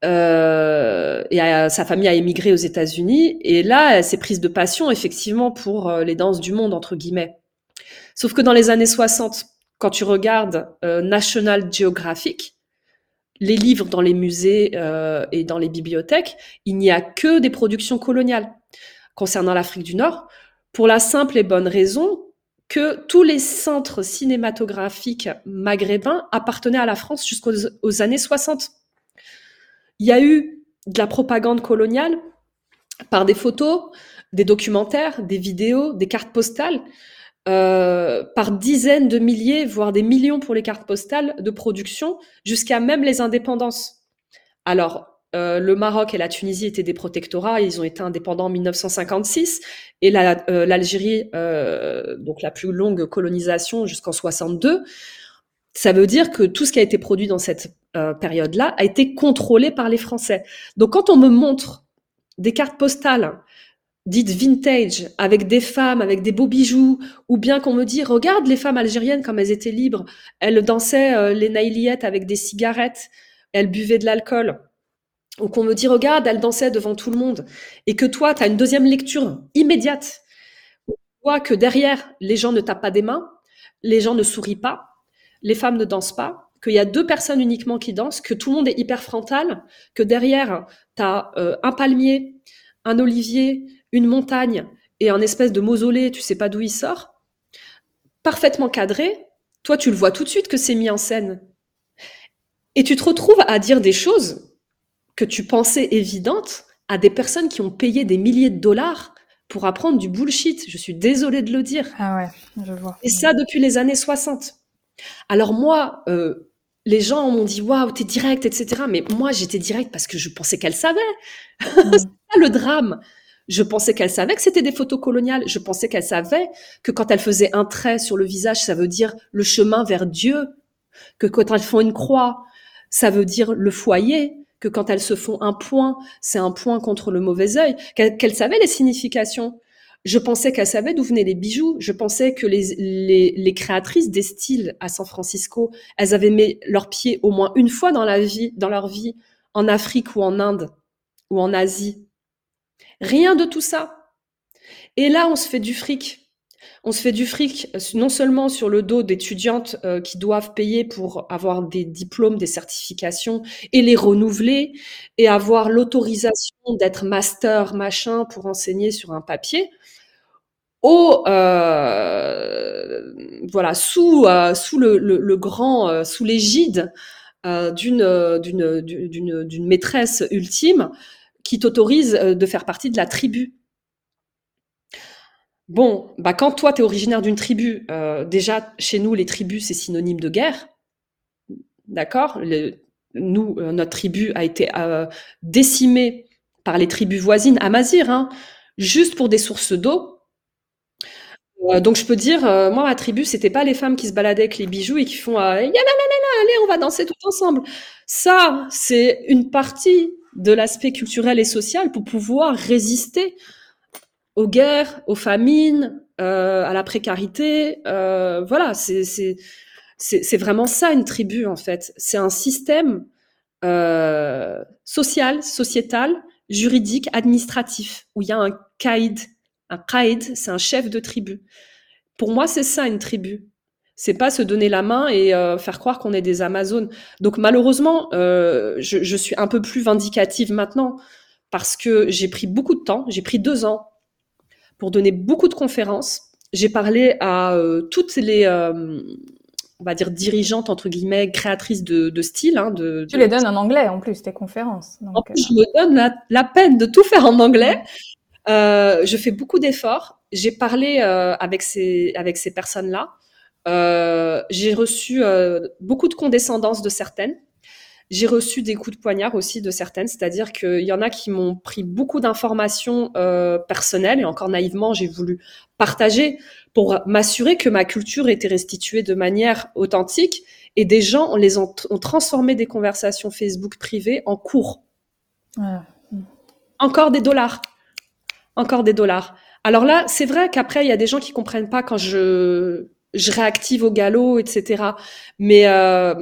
Euh, et sa famille a émigré aux États-Unis. Et là, elle s'est prise de passion, effectivement, pour les danses du monde, entre guillemets. Sauf que dans les années 60, quand tu regardes National Geographic, les livres dans les musées euh, et dans les bibliothèques, il n'y a que des productions coloniales concernant l'Afrique du Nord, pour la simple et bonne raison que tous les centres cinématographiques maghrébins appartenaient à la France jusqu'aux années 60. Il y a eu de la propagande coloniale par des photos, des documentaires, des vidéos, des cartes postales, euh, par dizaines de milliers, voire des millions pour les cartes postales de production, jusqu'à même les indépendances. Alors, euh, le Maroc et la Tunisie étaient des protectorats, ils ont été indépendants en 1956, et euh, l'Algérie, donc la plus longue colonisation jusqu'en 62. Ça veut dire que tout ce qui a été produit dans cette période-là a été contrôlé par les Français. Donc, quand on me montre des cartes postales dites vintage, avec des femmes, avec des beaux bijoux, ou bien qu'on me dit, regarde les femmes algériennes comme elles étaient libres, elles dansaient euh, les nailiettes avec des cigarettes, elles buvaient de l'alcool, ou qu'on me dit, regarde, elles dansaient devant tout le monde, et que toi, tu as une deuxième lecture immédiate, où tu vois que derrière, les gens ne tapent pas des mains, les gens ne sourient pas, les femmes ne dansent pas, qu'il y a deux personnes uniquement qui dansent, que tout le monde est hyper frontal, que derrière, tu as euh, un palmier, un olivier, une montagne et un espèce de mausolée, tu sais pas d'où il sort, parfaitement cadré, toi tu le vois tout de suite que c'est mis en scène. Et tu te retrouves à dire des choses que tu pensais évidentes à des personnes qui ont payé des milliers de dollars pour apprendre du bullshit. Je suis désolée de le dire. Ah ouais, je vois. Et ça depuis les années 60. Alors moi, euh, les gens m'ont dit waouh, t'es direct, etc. Mais moi, j'étais direct parce que je pensais qu'elle savait. Mm. [LAUGHS] c'est pas le drame. Je pensais qu'elle savait que c'était des photos coloniales. Je pensais qu'elle savait que quand elle faisait un trait sur le visage, ça veut dire le chemin vers Dieu. Que quand elles font une croix, ça veut dire le foyer. Que quand elles se font un point, c'est un point contre le mauvais œil. Qu'elle savait les significations. Je pensais qu'elle savait d'où venaient les bijoux. Je pensais que les, créatrices des styles à San Francisco, elles avaient mis leurs pieds au moins une fois dans la vie, dans leur vie, en Afrique ou en Inde ou en Asie. Rien de tout ça. Et là, on se fait du fric. On se fait du fric euh, non seulement sur le dos d'étudiantes euh, qui doivent payer pour avoir des diplômes, des certifications et les renouveler et avoir l'autorisation d'être master machin pour enseigner sur un papier, au euh, voilà sous le, grand sous l'égide d'une maîtresse ultime qui t'autorise euh, de faire partie de la tribu. Bon, bah quand toi, tu es originaire d'une tribu, euh, déjà, chez nous, les tribus, c'est synonyme de guerre. D'accord? Nous, euh, notre tribu a été décimée par les tribus voisines, Amazir, hein, juste pour des sources d'eau. donc je peux dire, moi, ma tribu, c'était pas les femmes qui se baladaient avec les bijoux et qui font allez, on va danser tout ensemble. Ça, c'est une partie de l'aspect culturel et social pour pouvoir résister aux guerres, aux famines, euh, à la précarité. Euh, voilà, c'est vraiment ça une tribu en fait. C'est un système euh, social, sociétal, juridique, administratif où il y a un caïd. Un caïd, c'est un chef de tribu. Pour moi, c'est ça une tribu c'est pas se donner la main et euh, faire croire qu'on est des Amazones. Donc malheureusement, euh, je, je, suis un peu plus vindicative maintenant parce que j'ai pris beaucoup de temps, j'ai pris deux ans pour donner beaucoup de conférences. J'ai parlé à euh, toutes les, on va dire dirigeantes entre guillemets, créatrices de, de style. Hein, de, tu les donnes en anglais en plus tes conférences. Donc, en plus, je me donne la, la, peine de tout faire en anglais. je fais beaucoup d'efforts. J'ai parlé avec ces avec ces personnes là. Euh, j'ai reçu euh, beaucoup de condescendance de certaines. J'ai reçu des coups de poignard aussi de certaines, c'est-à-dire qu'il y en a qui m'ont pris beaucoup d'informations euh, personnelles et encore naïvement, j'ai voulu partager pour m'assurer que ma culture était restituée de manière authentique et des gens on les ont, transformé des conversations Facebook privées en cours. Encore des dollars. Encore des dollars. Alors là, c'est vrai qu'après, il y a des gens qui comprennent pas quand je je réactive au galop, etc. Mais euh,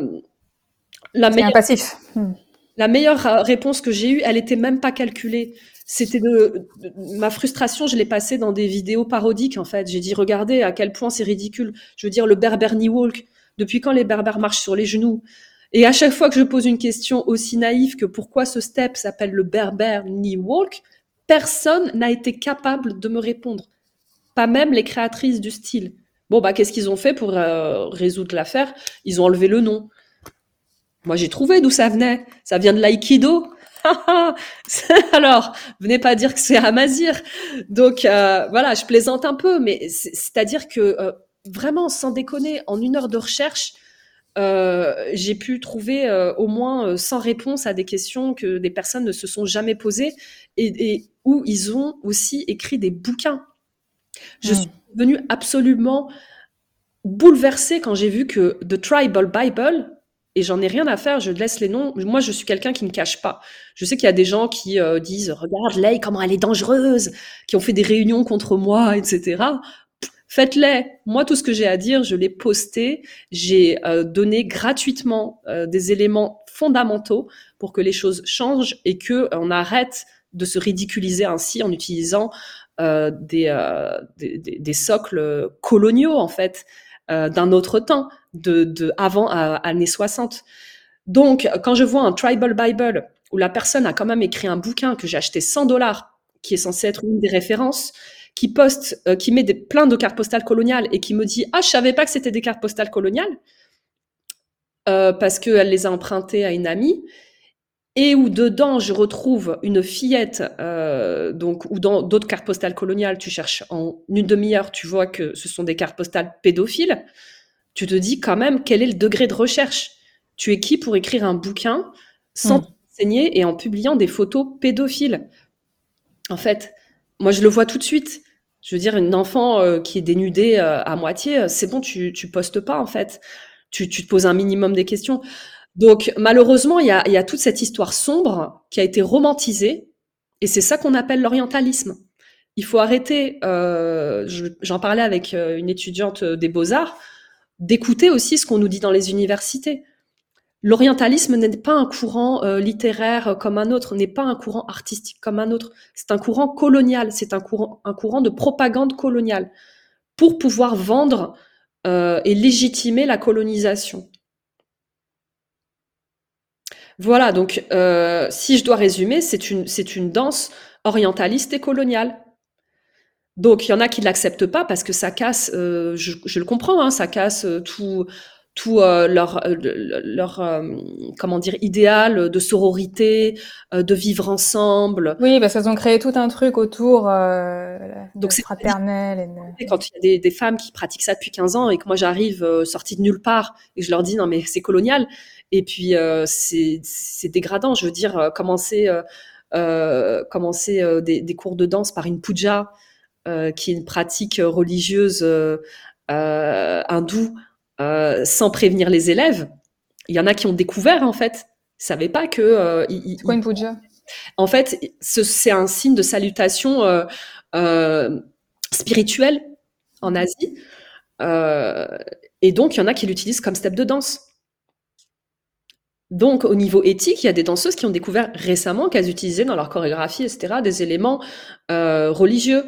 la C'est un meilleure passif. Hmm. la meilleure, heu, réponse que j'ai eue, elle était même pas calculée. C'était de de ma frustration, je l'ai passée dans des vidéos parodiques, en fait. J'ai dit: «Regardez à quel point c'est ridicule». Je veux dire, le Berber knee walk, depuis quand les berbères marchent sur les genoux? Et à chaque fois que je pose une question aussi naïve que pourquoi ce step s'appelle le Berber knee walk, personne n'a été capable de me répondre. Pas même les créatrices du style. Bon, bah, qu'est-ce qu'ils ont fait pour euh, résoudre l'affaire? Ils ont enlevé le nom. Moi, j'ai trouvé d'où ça venait. Ça vient de l'aïkido. [LAUGHS] Alors, venez pas dire que c'est Amazir. Donc, euh, voilà, je plaisante un peu, mais c'est-à-dire que euh, vraiment, sans déconner, en une heure de recherche, euh, j'ai pu trouver euh, au moins 100 réponses à des questions que des personnes ne se sont jamais posées et, et où ils ont aussi écrit des bouquins. Je Hmm. suis devenue absolument bouleversée quand j'ai vu que The Tribal Bible, et j'en ai rien à faire, je laisse les noms. Moi, je suis quelqu'un qui ne cache pas. Je sais qu'il y a des gens qui euh, disent Regarde, Leigh, comment elle est dangereuse, qui ont fait des réunions contre moi, etc. Faites-les. Moi, tout ce que j'ai à dire, je l'ai posté. J'ai euh, donné gratuitement euh, des éléments fondamentaux pour que les choses changent et que on arrête de se ridiculiser ainsi en utilisant euh, des, euh, des, socles coloniaux en fait euh, d'un autre temps, de, avant euh, années 60. Donc, quand je vois un tribal bible où la personne a quand même écrit un bouquin que j'ai acheté 100 dollars, qui est censé être une des références, qui poste, qui met des, plein de cartes postales coloniales et qui me dit ah je savais pas que c'était des cartes postales coloniales parce qu'elle les a empruntées à une amie et où dedans je retrouve une fillette euh, donc ou dans d'autres cartes postales coloniales tu cherches en une demi-heure tu vois que ce sont des cartes postales pédophiles tu te dis quand même quel est le degré de recherche. Tu es qui pour écrire un bouquin sans Hmm. t'enseigner et en publiant des photos pédophiles? En fait moi je le vois tout de suite. Je veux dire une enfant euh, qui est dénudée euh, à moitié euh, c'est bon tu tu postes pas en fait. Tu, tu te poses un minimum des questions donc malheureusement, il y a, toute cette histoire sombre qui a été romantisée, et c'est ça qu'on appelle l'orientalisme. Il faut arrêter, euh, je- j'en parlais avec euh, une étudiante des beaux-arts, d'écouter aussi ce qu'on nous dit dans les universités. L'orientalisme n'est pas un courant euh, littéraire comme un autre, n'est pas un courant artistique comme un autre. C'est un courant colonial, c'est un courant, de propagande coloniale pour pouvoir vendre et légitimer la colonisation. Voilà, donc euh, si je dois résumer, c'est une, c'est une danse orientaliste et coloniale. Donc il y en a qui l'acceptent pas parce que ça casse, euh, je, je le comprends, hein, ça casse euh, tout, tout euh, leur, euh, le- leur euh, comment dire, idéal de sororité, euh, de vivre ensemble. Oui, parce qu'elles ont créé tout un truc autour euh, Donc c'est fraternel. Et quand il y a des, des femmes qui pratiquent ça depuis 15 ans et que moi j'arrive euh, sortie de nulle part et je leur dis non mais c'est colonial et puis euh, c'est c'est dégradant je veux dire euh, commencer euh, commencer des, des cours de danse par une puja qui est une pratique religieuse hindoue sans prévenir les élèves il y en a qui ont découvert en fait ils savaient pas que ils- C'est quoi une puja? En fait, ce- c'est un signe de salutation euh, euh, spirituelle en Asie. Euh, et donc, il y en a qui l'utilisent comme step de danse. Donc, au niveau éthique, il y a des danseuses qui ont découvert récemment qu'elles utilisaient dans leur chorégraphie, etc., des éléments euh, religieux.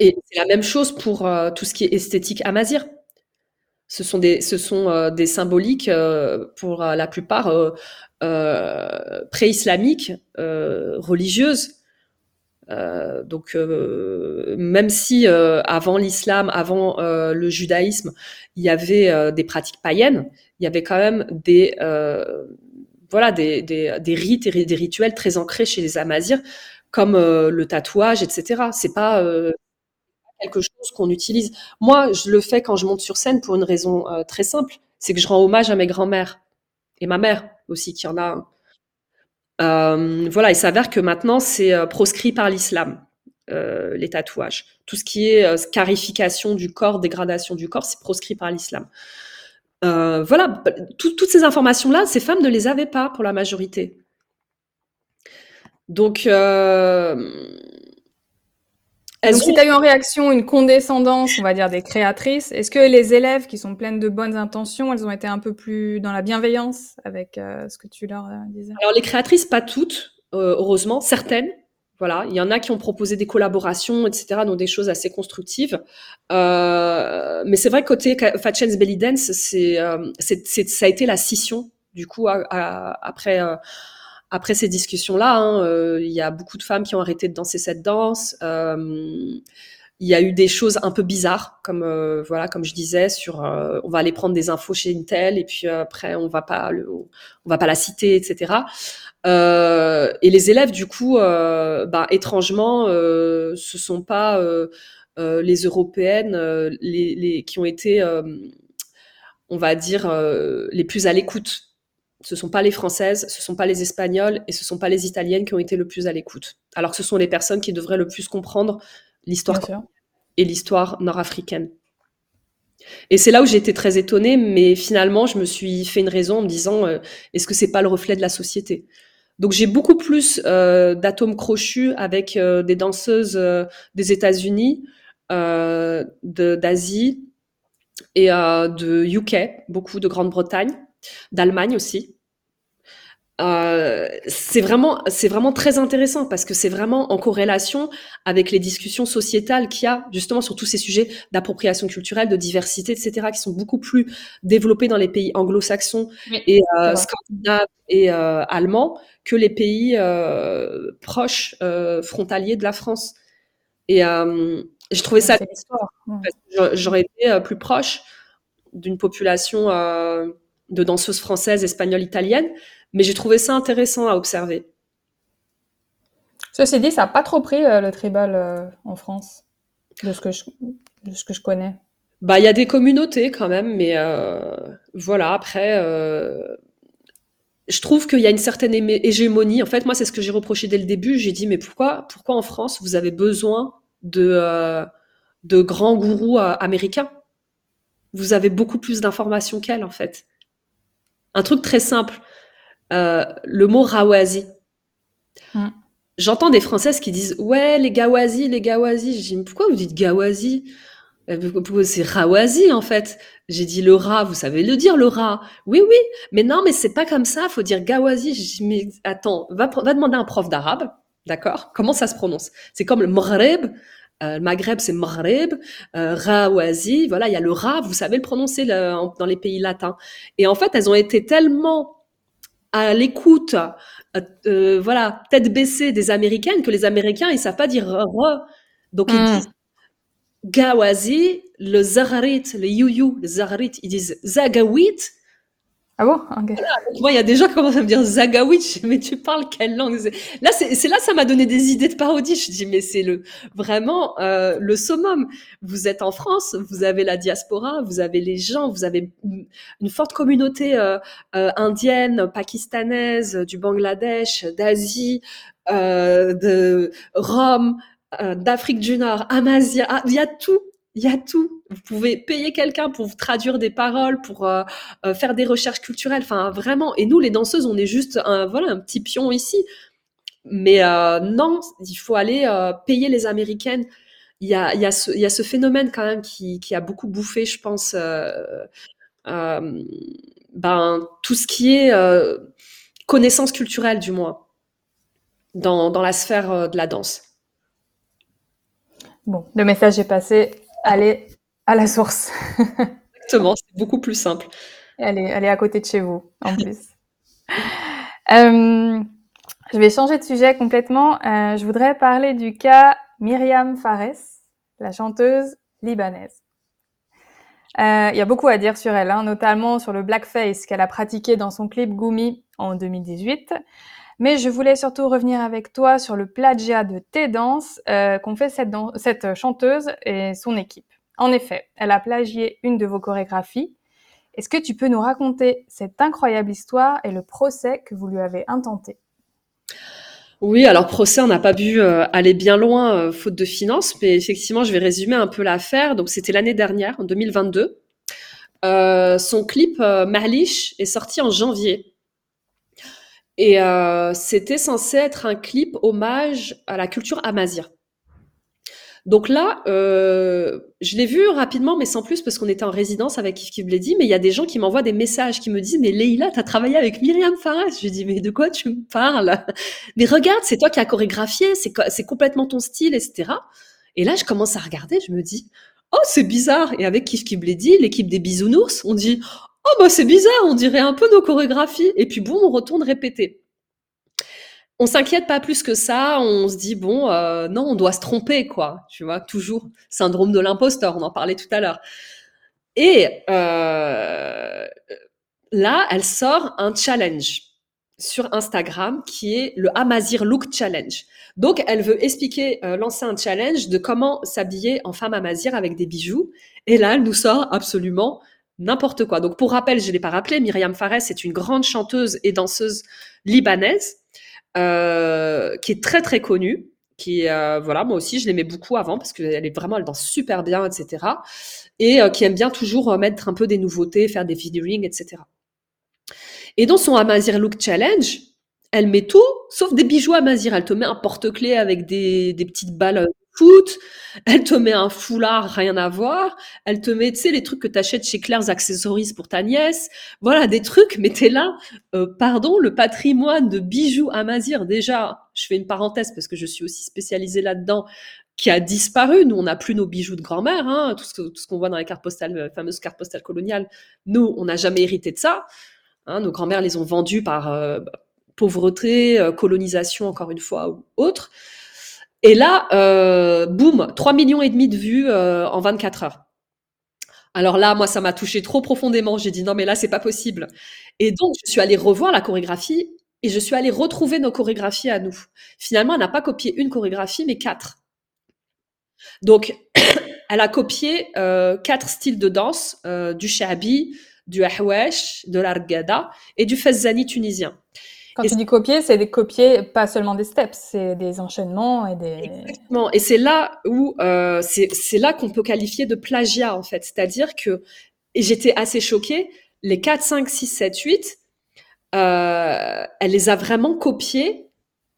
Et c'est la même chose pour euh, tout ce qui est esthétique amazir. Ce sont des, ce sont, euh, des symboliques, pour la plupart, pré-islamiques, religieuses. Donc, même si avant l'islam, avant le judaïsme, il y avait euh, des pratiques païennes, il y avait quand même des, euh, voilà, des, des, rites et des rituels très ancrés chez les Amazirs, comme euh, le tatouage, etc. C'est pas quelque chose qu'on utilise. Moi, je le fais quand je monte sur scène pour une raison très simple, c'est que je rends hommage à mes grands-mères et ma mère aussi, qui en a voilà, il s'avère que maintenant c'est proscrit par l'islam, euh, les tatouages. Tout ce qui est euh, scarification du corps, dégradation du corps, c'est proscrit par l'islam. Euh, voilà, tout- toutes ces informations-là, ces femmes ne les avaient pas pour la majorité. Donc, euh, donc, si tu as eu en réaction une condescendance, on va dire, des créatrices, est-ce que les élèves qui sont pleines de bonnes intentions, elles ont été un peu plus dans la bienveillance avec ce que tu leur disais? Alors, les créatrices, pas toutes, heureusement, certaines. Voilà, il y en a qui ont proposé des collaborations, etc., donc des choses assez constructives. Euh, mais c'est vrai que côté Fat Chance Belly Dance, c'est, c'est, ça a été la scission, du coup, après après ces discussions-là, hein, euh, il y a beaucoup de femmes qui ont arrêté de danser cette danse. Euh, il y a eu des choses un peu bizarres, comme euh, voilà, comme je disais, sur on va aller prendre des infos chez Intel et puis après on va pas on va pas la citer, etc. et les élèves, du coup, bah, étrangement, ce sont pas les européennes les, les, qui ont été, on va dire, les plus à l'écoute ce sont pas les françaises, ce sont pas les espagnoles et ce sont pas les italiennes qui ont été le plus à l'écoute. Alors que ce sont les personnes qui devraient le plus comprendre l'histoire et l'histoire nord-africaine. Et c'est là où j'ai été très étonnée, mais finalement, je me suis fait une raison en me disant, euh, est-ce que c'est pas le reflet de la société? Donc j'ai beaucoup plus euh, d'atomes crochus avec euh, des danseuses des États-Unis, d'Asie et de UK, beaucoup de Grande-Bretagne d'Allemagne aussi. Euh, c'est vraiment, c'est vraiment très intéressant parce que c'est vraiment en corrélation avec les discussions sociétales qu'il y a justement sur tous ces sujets d'appropriation culturelle, de diversité, etc., qui sont beaucoup plus développés dans les pays anglo-saxons et euh, scandinaves et euh, allemands que les pays proches, frontaliers de la France. Et j'ai trouvé ça, j'aurais été plus proche d'une population de danseuses françaises, espagnoles, italiennes, mais j'ai trouvé ça intéressant à observer. Ceci dit, ça n'a pas trop pris euh, le tribal euh, en France, de ce que je, ce que je connais. Bah, il y a des communautés quand même, mais euh, voilà. Après, je trouve qu'il y a une certaine hégémonie. En fait, moi, c'est ce que j'ai reproché dès le début. J'ai dit, mais pourquoi, pourquoi en France vous avez besoin de de grands gourous américains? Vous avez beaucoup plus d'informations qu'elles, en fait. Un truc très simple. Euh, le mot rawazi. Mm. J'entends des Françaises qui disent Ouais, les gawazi, les gawazi. Je dis Pourquoi vous dites gawazi euh, C'est rawazi en fait. J'ai dit le rat, vous savez le dire, le rat. Oui, oui, mais non, mais c'est pas comme ça, faut dire gawazi. Mais attends, va, va demander à un prof d'arabe, d'accord? Comment ça se prononce? C'est comme le maghreb, euh, Maghreb, c'est Maghreb, euh, Rawazi, voilà, il y a le Ra, vous savez le prononcer dans les pays latins. Et en fait, elles ont été tellement à l'écoute, euh, euh, voilà, tête baissée des Américaines que les Américains, ils savent pas dire Ra. Donc, ils hmm. disent Gawazi, le Zaharit, le Yuyu, le Zaharit, ils disent Zagawit, ah bon Moi, il y a des gens qui commencent à me dire Zagawitch, [LAUGHS] mais tu parles quelle langue? Là, c'est là, ça m'a donné des idées de parodie. Je dis, mais c'est le vraiment euh, le summum. Vous êtes en France, vous avez la diaspora, vous avez les gens, vous avez une forte communauté euh, euh, indienne, pakistanaise, du Bangladesh, d'Asie, de Rome, d'Afrique du Nord, Amazia. Ah, il y a tout il y a tout. Vous pouvez payer quelqu'un pour vous traduire des paroles, pour euh, euh, faire des recherches culturelles. Enfin, vraiment. Et nous, les danseuses, on est juste un, voilà, un petit pion ici. Mais euh, non, il faut aller payer les Américaines. Il y, a, il, y a ce, il y a ce phénomène quand même qui, qui a beaucoup bouffé, je pense, ben, tout ce qui est connaissance culturelle, du moins, dans, dans la sphère de la danse. Bon, le message est passé aller à la source. [LAUGHS] Exactement, c'est beaucoup plus simple. Elle est, à côté de chez vous, en plus. [LAUGHS] Euh, je vais changer de sujet complètement. Euh, je voudrais parler du cas Myriam Fares, la chanteuse libanaise. Euh, il y a beaucoup à dire sur elle, hein, notamment sur le blackface qu'elle a pratiqué dans son clip Gumi en 2018. Mais je voulais surtout revenir avec toi sur le plagiat de tes danses euh, qu'ont fait cette, chanteuse et son équipe. En effet, elle a plagié une de vos chorégraphies. Est-ce que tu peux nous raconter cette incroyable histoire et le procès que vous lui avez intenté? Oui, alors procès, on n'a pas pu euh, aller bien loin euh, faute de finances, mais effectivement, je vais résumer un peu l'affaire. Donc, c'était l'année dernière, en 2022. son clip Mahlish est sorti en janvier. Et euh, c'était censé être un clip hommage à la culture amazigh. Donc là, euh, je l'ai vu rapidement, mais sans plus, parce qu'on était en résidence avec Kif Kif mais il y a des gens qui m'envoient des messages, qui me disent, mais Leïla, t'as travaillé avec Myriam Fares. Je dis, mais de quoi tu me parles? Mais regarde, c'est toi qui as chorégraphié, c'est complètement ton style, etc. Et là, je commence à regarder, je me dis, oh, c'est bizarre. Et avec Kif Kif l'équipe des bisounours, on dit, oh, bah c'est bizarre, on dirait un peu nos chorégraphies. Et puis, boum, on retourne répéter on s'inquiète pas plus que ça. On se dit bon, euh, non, on doit se tromper, quoi. Tu vois, toujours syndrome de l'imposteur. On en parlait tout à l'heure. Et euh, là, elle sort un challenge sur Instagram qui est le Amazir Look Challenge. Donc, elle veut expliquer, euh, lancer un challenge de comment s'habiller en femme Amazir avec des bijoux. Et là, elle nous sort absolument n'importe quoi. Donc, pour rappel, je l'ai pas rappelé, Myriam Fares est une grande chanteuse et danseuse libanaise euh, qui est très très connue, qui euh, voilà moi aussi je l'aimais beaucoup avant parce qu'elle est vraiment elle danse super bien etc et euh, qui aime bien toujours mettre un peu des nouveautés faire des featuring etc et dans son Amazir Look Challenge elle met tout sauf des bijoux Amazir elle te met un porte-clés avec des petites balles elle te met un foulard, rien à voir, elle te met, tu sais, les trucs que tu achètes chez Claire's Accessories pour ta nièce, voilà, des trucs, mais t'es là, euh, pardon, le patrimoine de bijoux Amazir, déjà, je fais une parenthèse parce que je suis aussi spécialisée là-dedans, qui a disparu. Nous, on n'a plus nos bijoux de grand-mère, hein, tout ce, qu'on voit dans les cartes postales, les euh, fameuses cartes postales coloniales. Nous, on n'a jamais hérité de ça. Hein, nos grand-mères les ont vendus par euh, pauvreté, colonisation, encore une fois, ou autre. Et là, euh, boum, 3 millions et demi de vues euh, en 24 heures. Alors là, moi, ça m'a touché trop profondément. J'ai dit non, mais là, c'est pas possible. Et donc, je suis allée revoir la chorégraphie et je suis allée retrouver nos chorégraphies à nous. Finalement, elle n'a pas copié une chorégraphie, mais quatre. Donc, [COUGHS] elle a copié euh, quatre styles de danse, euh, du shabi, du ahwesh, de l'argada et du fezzani tunisien. Quand tu dis copier, c'est des copier pas seulement des steps, c'est des enchaînements et des. Exactement. Et c'est là où euh, c'est là qu'on peut qualifier de plagiat en fait. C'est-à-dire que et j'étais assez choquée. Les 4, 5, 6, 7, 8, euh, elle les a vraiment copiés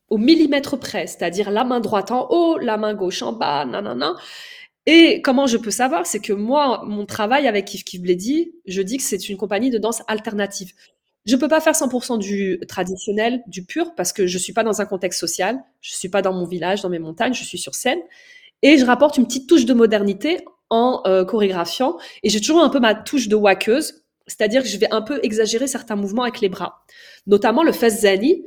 au millimètre près. C'est-à-dire la main droite en haut, la main gauche en bas, nanana. Et comment je peux savoir? C'est que moi, mon travail avec Kif Kif Bledi, je dis que c'est une compagnie de danse alternative. Je peux pas faire 100% du traditionnel, du pur, parce que je suis pas dans un contexte social, je suis pas dans mon village, dans mes montagnes, je suis sur scène, et je rapporte une petite touche de modernité en euh, chorégraphiant, et j'ai toujours un peu ma touche de waqueuse, c'est-à-dire que je vais un peu exagérer certains mouvements avec les bras, notamment le fest zani.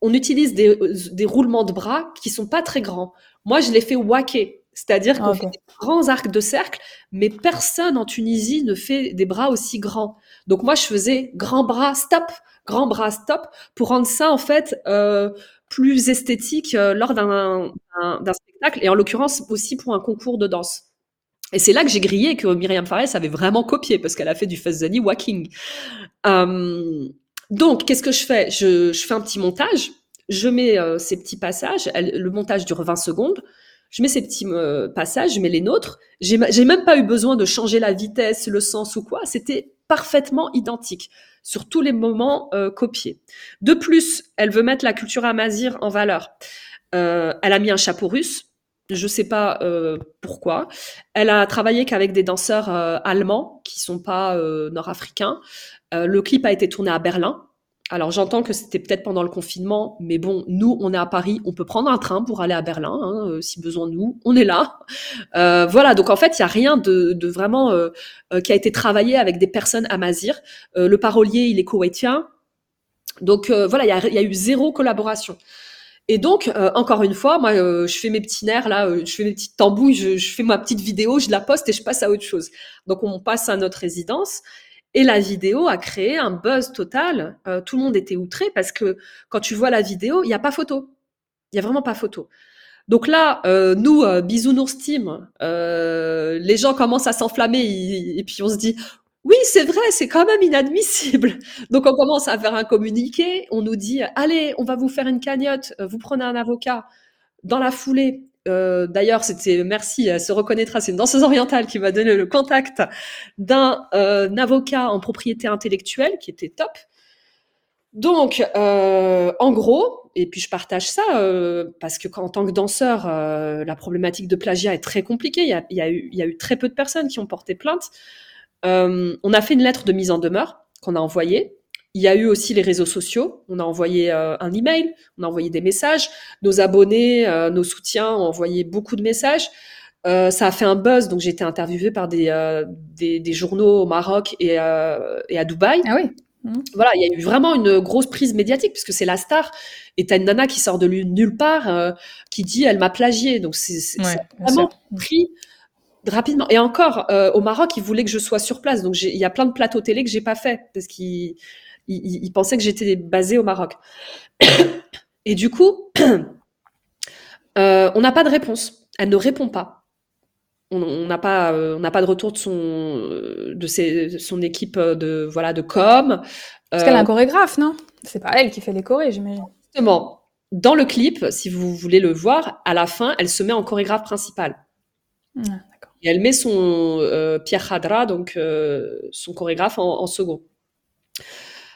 On utilise des, des, roulements de bras qui sont pas très grands. Moi, je les fais waquer, c'est-à-dire qu'on fait des grands arcs de cercle, mais personne en Tunisie ne fait des bras aussi grands. Donc moi, je faisais grand bras stop, grand bras stop, pour rendre ça en fait euh, plus esthétique euh, lors d'un spectacle, et en l'occurrence aussi pour un concours de danse. Et c'est là que j'ai grillé que Myriam Fares avait vraiment copié, parce qu'elle a fait du Fazani walking. Euh, donc, qu'est-ce que je fais? Je, je, fais un petit montage, je mets euh, ces petits passages, le montage dure 20 secondes, je mets ces petits euh, passages, je mets les nôtres. J'ai même pas eu besoin de changer la vitesse, le sens ou quoi. C'était parfaitement identique sur tous les moments euh, copiés. De plus, elle veut mettre la culture amazir en valeur. Euh, elle a mis un chapeau russe. Je sais pas pourquoi. Elle a travaillé qu'avec des danseurs allemands qui sont pas nord-africains. le clip a été tourné à Berlin. Alors j'entends que c'était peut-être pendant le confinement, mais bon, nous, on est à Paris, on peut prendre un train pour aller à Berlin, hein, euh, si besoin de nous, on est là. Euh, voilà, donc en fait, il n'y a rien de, vraiment euh, qui a été travaillé avec des personnes à Mazir. le parolier, il est koweïtien. Donc voilà, il y a, eu zéro collaboration. Et donc, encore une fois, moi, je fais mes petits nerfs là, je fais mes petites tambouilles, je, je, fais ma petite vidéo, je la poste et je passe à autre chose. Donc, on passe à notre résidence. Et la vidéo a créé un buzz total. Euh, tout le monde était outré parce que quand tu vois la vidéo, il n'y a pas photo. Il n'y a vraiment pas photo. Donc là, euh, nous, euh, bisounours team, euh, les gens commencent à s'enflammer et, puis on se dit, oui, c'est vrai, c'est quand même inadmissible. [LAUGHS] Donc on commence à faire un communiqué, on nous dit, allez, on va vous faire une cagnotte, vous prenez un avocat. Dans la foulée, euh, d'ailleurs, c'était merci, elle se reconnaîtra. C'est une danseuse orientale qui m'a donné le contact d'un euh, avocat en propriété intellectuelle qui était top. Donc, euh, en gros, et puis je partage ça euh, parce que en tant que danseur, euh, la problématique de plagiat est très compliquée. Il y a, eu, très peu de personnes qui ont porté plainte. Euh, on a fait une lettre de mise en demeure qu'on a envoyée. Il y a eu aussi les réseaux sociaux. On a envoyé euh, un email, on a envoyé des messages. Nos abonnés, euh, nos soutiens ont envoyé beaucoup de messages. Euh, ça a fait un buzz, donc j'ai été interviewée par des, des, des, journaux au Maroc et, et à Dubaï. Ah oui. Mmh. Voilà, il y a eu vraiment une grosse prise médiatique puisque c'est la star et t'as une nana qui sort de nulle part qui dit elle m'a plagié. Donc c'est ouais, vraiment pris rapidement. Et encore, euh, au Maroc, ils voulaient que je sois sur place. Donc il y a plein de plateaux télé que j'ai pas fait parce qu'ils ils, ils pensaient que j'étais basée au Maroc. [COUGHS] Et du coup, [COUGHS] euh, on n'a pas de réponse. Elle ne répond pas. On n'a pas on n'a pas de retour de son de ses, son équipe de voilà de com. Parce euh, qu'elle a un chorégraphe non? C'est pas elle qui fait les chorés j'imagine. Justement dans le clip si vous voulez le voir à la fin elle se met en chorégraphe principal ah, et elle met son euh, Pierre Khadra donc euh, son chorégraphe en, en, second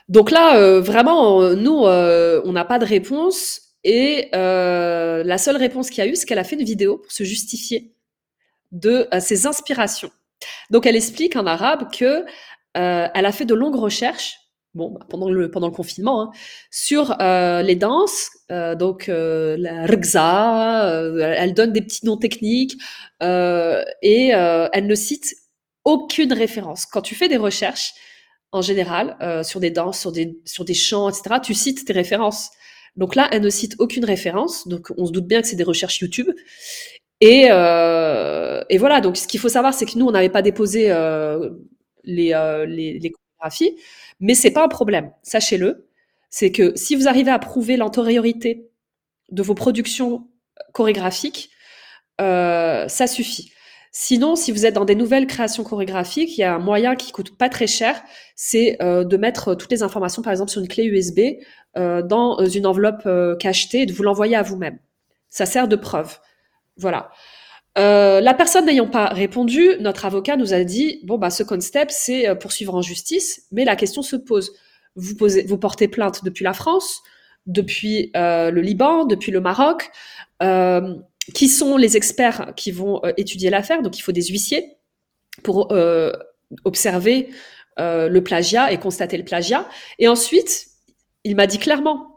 donc là vraiment nous on n'a pas de réponse et la seule réponse qu'il y a eu c'est qu'elle a fait une vidéo pour se justifier de euh, ses inspirations. Donc elle explique en arabe que euh, elle a fait de longues recherches, bon bah, pendant le pendant le confinement, hein, sur euh, les danses, euh, donc euh, la rgza, euh, elle donne des petits noms techniques et elle ne cite aucune référence. Quand tu fais des recherches en général sur des danses, sur des sur des chants, etc., tu cites tes références. Donc là, elle ne cite aucune référence, donc on se doute bien que c'est des recherches YouTube. Et, euh, et, voilà, donc ce qu'il faut savoir, c'est que nous, on n'avait pas déposé euh, les, euh, les, les, chorégraphies, mais c'est pas un problème, sachez-le. C'est que si vous arrivez à prouver l'antériorité de vos productions chorégraphiques, euh, ça suffit. Sinon, si vous êtes dans des nouvelles créations chorégraphiques, il y a un moyen qui coûte pas très cher, c'est euh, de mettre toutes les informations, par exemple, sur une clé USB, euh, dans une enveloppe cachetée et de vous l'envoyer à vous-même. Ça sert de preuve. Voilà. Euh, la personne n'ayant pas répondu, notre avocat nous a dit bon bah ce concept c'est euh, poursuivre en justice, mais la question se pose. Vous portez plainte depuis la France, depuis euh, le Liban, depuis le Maroc. Euh, qui sont les experts qui vont euh, étudier l'affaire Donc il faut des huissiers pour euh, observer le plagiat et constater le plagiat. Et ensuite, il m'a dit clairement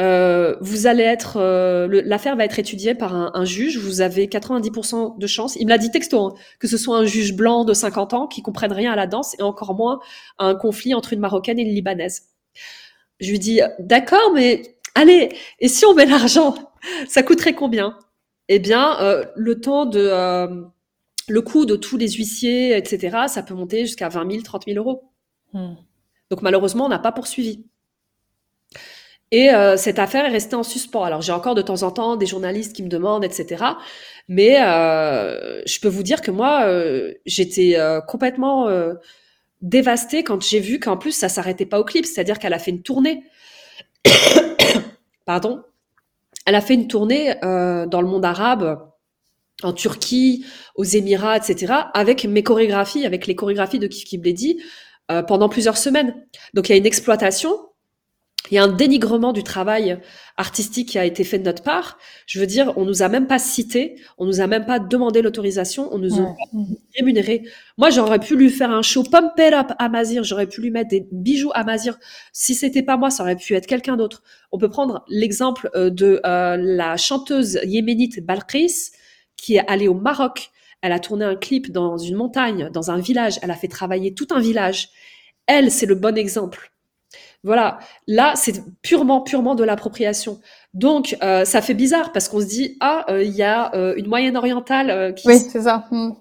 euh, vous allez être, euh, l'affaire va être étudiée par un, un, juge. Vous avez 90% de chance. Il me l'a dit texto, hein, que ce soit un juge blanc de 50 ans qui comprenne rien à la danse et encore moins à un conflit entre une marocaine et une libanaise. Je lui dis, d'accord, mais allez, et si on met l'argent, ça coûterait combien? Eh bien, euh, le temps de, euh, le coût de tous les huissiers, etc., ça peut monter jusqu'à 20 000, 30 000 euros. Hmm. Donc malheureusement, on n'a pas poursuivi. Et euh, cette affaire est restée en suspens. Alors j'ai encore de temps en temps des journalistes qui me demandent, etc. Mais euh, je peux vous dire que moi, euh, j'étais complètement dévastée quand j'ai vu qu'en plus ça s'arrêtait pas au clip, c'est-à-dire qu'elle a fait une tournée. [COUGHS] Pardon. Elle a fait une tournée dans le monde arabe, en Turquie, aux Émirats, etc. Avec mes chorégraphies, avec les chorégraphies de Kif Kibledi pendant plusieurs semaines. Donc il y a une exploitation il y a un dénigrement du travail artistique qui a été fait de notre part. Je veux dire, on nous a même pas cité, on nous a même pas demandé l'autorisation, on nous a rémunéré. Moi, j'aurais pu lui faire un show pump it up à Mazir, j'aurais pu lui mettre des bijoux à Mazir. Si c'était pas moi, ça aurait pu être quelqu'un d'autre. On peut prendre l'exemple euh, de euh, la chanteuse yéménite Balkis qui est allée au Maroc. Elle a tourné un clip dans une montagne, dans un village. Elle a fait travailler tout un village. Elle, c'est le bon exemple voilà, là, c'est purement, purement de l'appropriation. Donc, euh, ça fait bizarre parce qu'on se dit, ah, euh, il y a euh, une moyenne orientale euh, qui... Oui, c'est ça. Mm.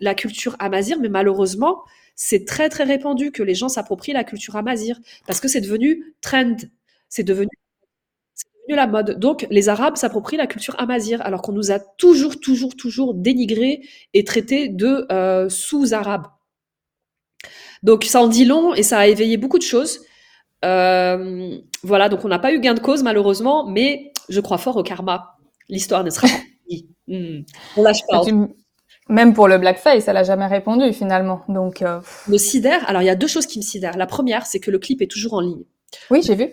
La culture amazir, mais malheureusement, c'est très, très répandu que les gens s'approprient la culture amazir parce que c'est devenu trend. C'est devenu, devenu la mode. Donc, les Arabes s'approprient la culture amazir alors qu'on nous a toujours, toujours, toujours dénigré et traité de sous-arabes. Donc, ça en dit long et ça a éveillé beaucoup de choses. Euh, voilà, donc on n'a pas eu gain de cause malheureusement, mais je crois fort au karma. L'histoire ne sera pas [LAUGHS] finie. Mmh. On lâche pas. Même pour le blackface, elle a jamais répondu finalement. Donc euh... le sidère. Alors il y a deux choses qui me sidèrent. La première, c'est que le clip est toujours en ligne. Oui, j'ai vu.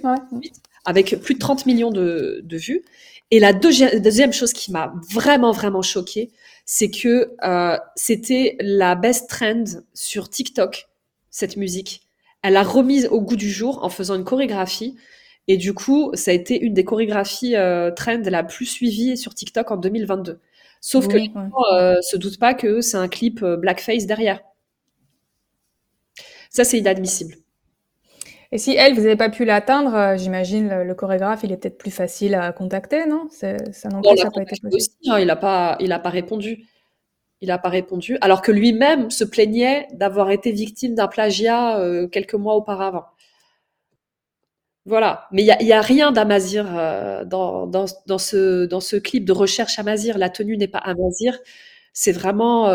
Avec plus de 30 millions de, vues. Et la deuxième chose qui m'a vraiment, vraiment choquée, c'est que euh, c'était la best trend sur TikTok, cette musique. Elle a remise au goût du jour en faisant une chorégraphie. Et du coup, ça a été une des chorégraphies euh, trend la plus suivie sur TikTok en 2022. Sauf que les gens euh, se doutent pas que c'est un clip euh, blackface derrière. Ça, c'est inadmissible. Et si elle, vous n'avez pas pu l'atteindre, euh, j'imagine le, chorégraphe, il est peut-être plus facile à contacter, non? Ça non ça pas été possible. Hein, il n'a pas, il a pas répondu. Il n'a pas répondu, alors que lui-même se plaignait d'avoir été victime d'un plagiat euh, quelques mois auparavant. Voilà, mais il n'y a, rien d'Amazir euh, dans, ce, clip de recherche Amazir. La tenue n'est pas Amazir, c'est vraiment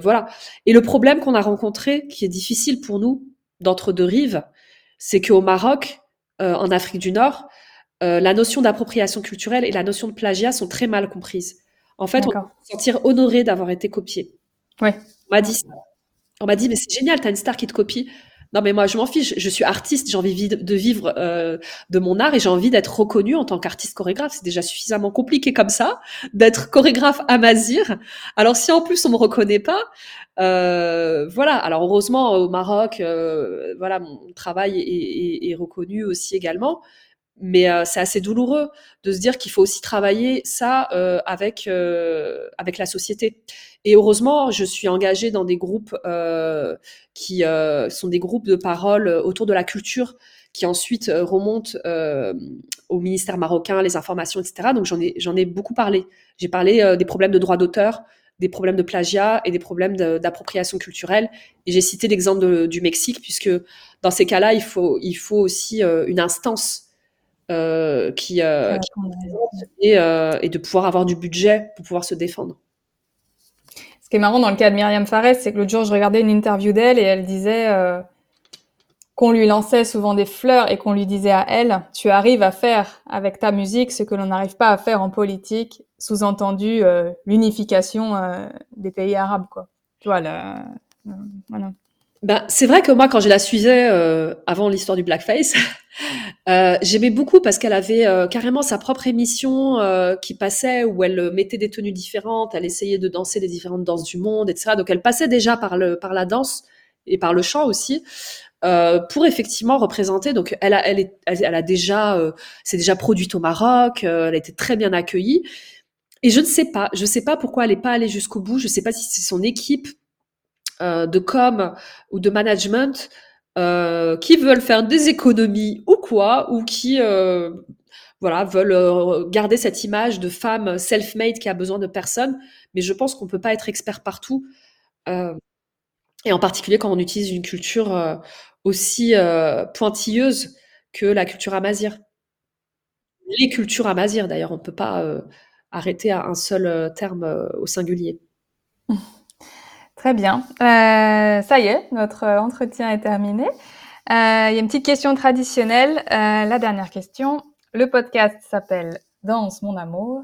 voilà. Et le problème qu'on a rencontré, qui est difficile pour nous d'entre deux rives, c'est qu'au Maroc, euh, en Afrique du Nord, euh, la notion d'appropriation culturelle et la notion de plagiat sont très mal comprises. En fait, on peut se sentir honoré d'avoir été copié. Ouais. On m'a dit ça. On m'a dit, mais c'est génial, t'as une star qui te copie. Non, mais moi, je m'en fiche. Je suis artiste, j'ai envie de vivre euh, de mon art et j'ai envie d'être reconnue en tant qu'artiste chorégraphe. C'est déjà suffisamment compliqué comme ça d'être chorégraphe à Mazir. Alors, si en plus on me reconnaît pas, euh, voilà. Alors, heureusement, au Maroc, euh, voilà, mon travail est, est, reconnu aussi également. Mais euh, c'est assez douloureux de se dire qu'il faut aussi travailler ça euh, avec avec la société. Et heureusement, je suis engagée dans des groupes euh, qui euh, sont des groupes de parole autour de la culture, qui ensuite euh, remontent euh, au ministère marocain, les informations, etc. Donc j'en ai, j'en ai beaucoup parlé. J'ai parlé euh, des problèmes de droit d'auteur, des problèmes de plagiat et des problèmes d'appropriation culturelle. Et j'ai cité l'exemple du Mexique, puisque dans ces cas-là, il faut, il faut aussi une instance euh, qui, euh, qui et, euh, et, de pouvoir avoir du budget pour pouvoir se défendre. Ce qui est marrant dans le cas de Myriam Fares, c'est que l'autre jour, je regardais une interview d'elle et elle disait qu'on lui lançait souvent des fleurs et qu'on lui disait à elle, tu arrives à faire avec ta musique ce que l'on n'arrive pas à faire en politique, sous-entendu l'unification des pays arabes, quoi. Tu vois, là, voilà. Ben, c'est vrai que moi, quand je la suivais euh, avant l'histoire du blackface, [LAUGHS] euh, j'aimais beaucoup parce qu'elle avait euh, carrément sa propre émission euh, qui passait où elle mettait des tenues différentes, elle essayait de danser les différentes danses du monde, etc. Donc elle passait déjà par le par la danse et par le chant aussi. pour effectivement représenter, donc elle a, elle, est, elle, a déjà, c'est déjà produite au Maroc, elle a été très bien accueillie. Et je ne sais pas, je ne sais pas pourquoi elle n'est pas allée jusqu'au bout. Je ne sais pas si c'est son équipe euh, de com ou de management euh, qui veulent faire des économies ou quoi, ou qui euh, voilà veulent garder cette image de femme self-made qui a besoin de personne. Mais je pense qu'on peut pas être expert partout, et en particulier quand on utilise une culture aussi pointilleuse que la culture amazir. Les cultures amazir, d'ailleurs, on ne peut pas arrêter à un seul terme au singulier. [LAUGHS] Très bien. Euh, ça y est, notre entretien est terminé. Euh, il y a une petite question traditionnelle. Euh, la dernière question. Le podcast s'appelle Danse mon amour.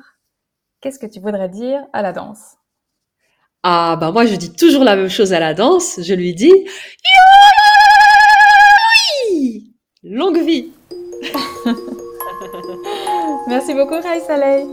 Qu'est-ce que tu voudrais dire à la danse Ah, bah moi je dis toujours la même chose à la danse. Je lui dis Longue vie Merci beaucoup, Rai Saleh.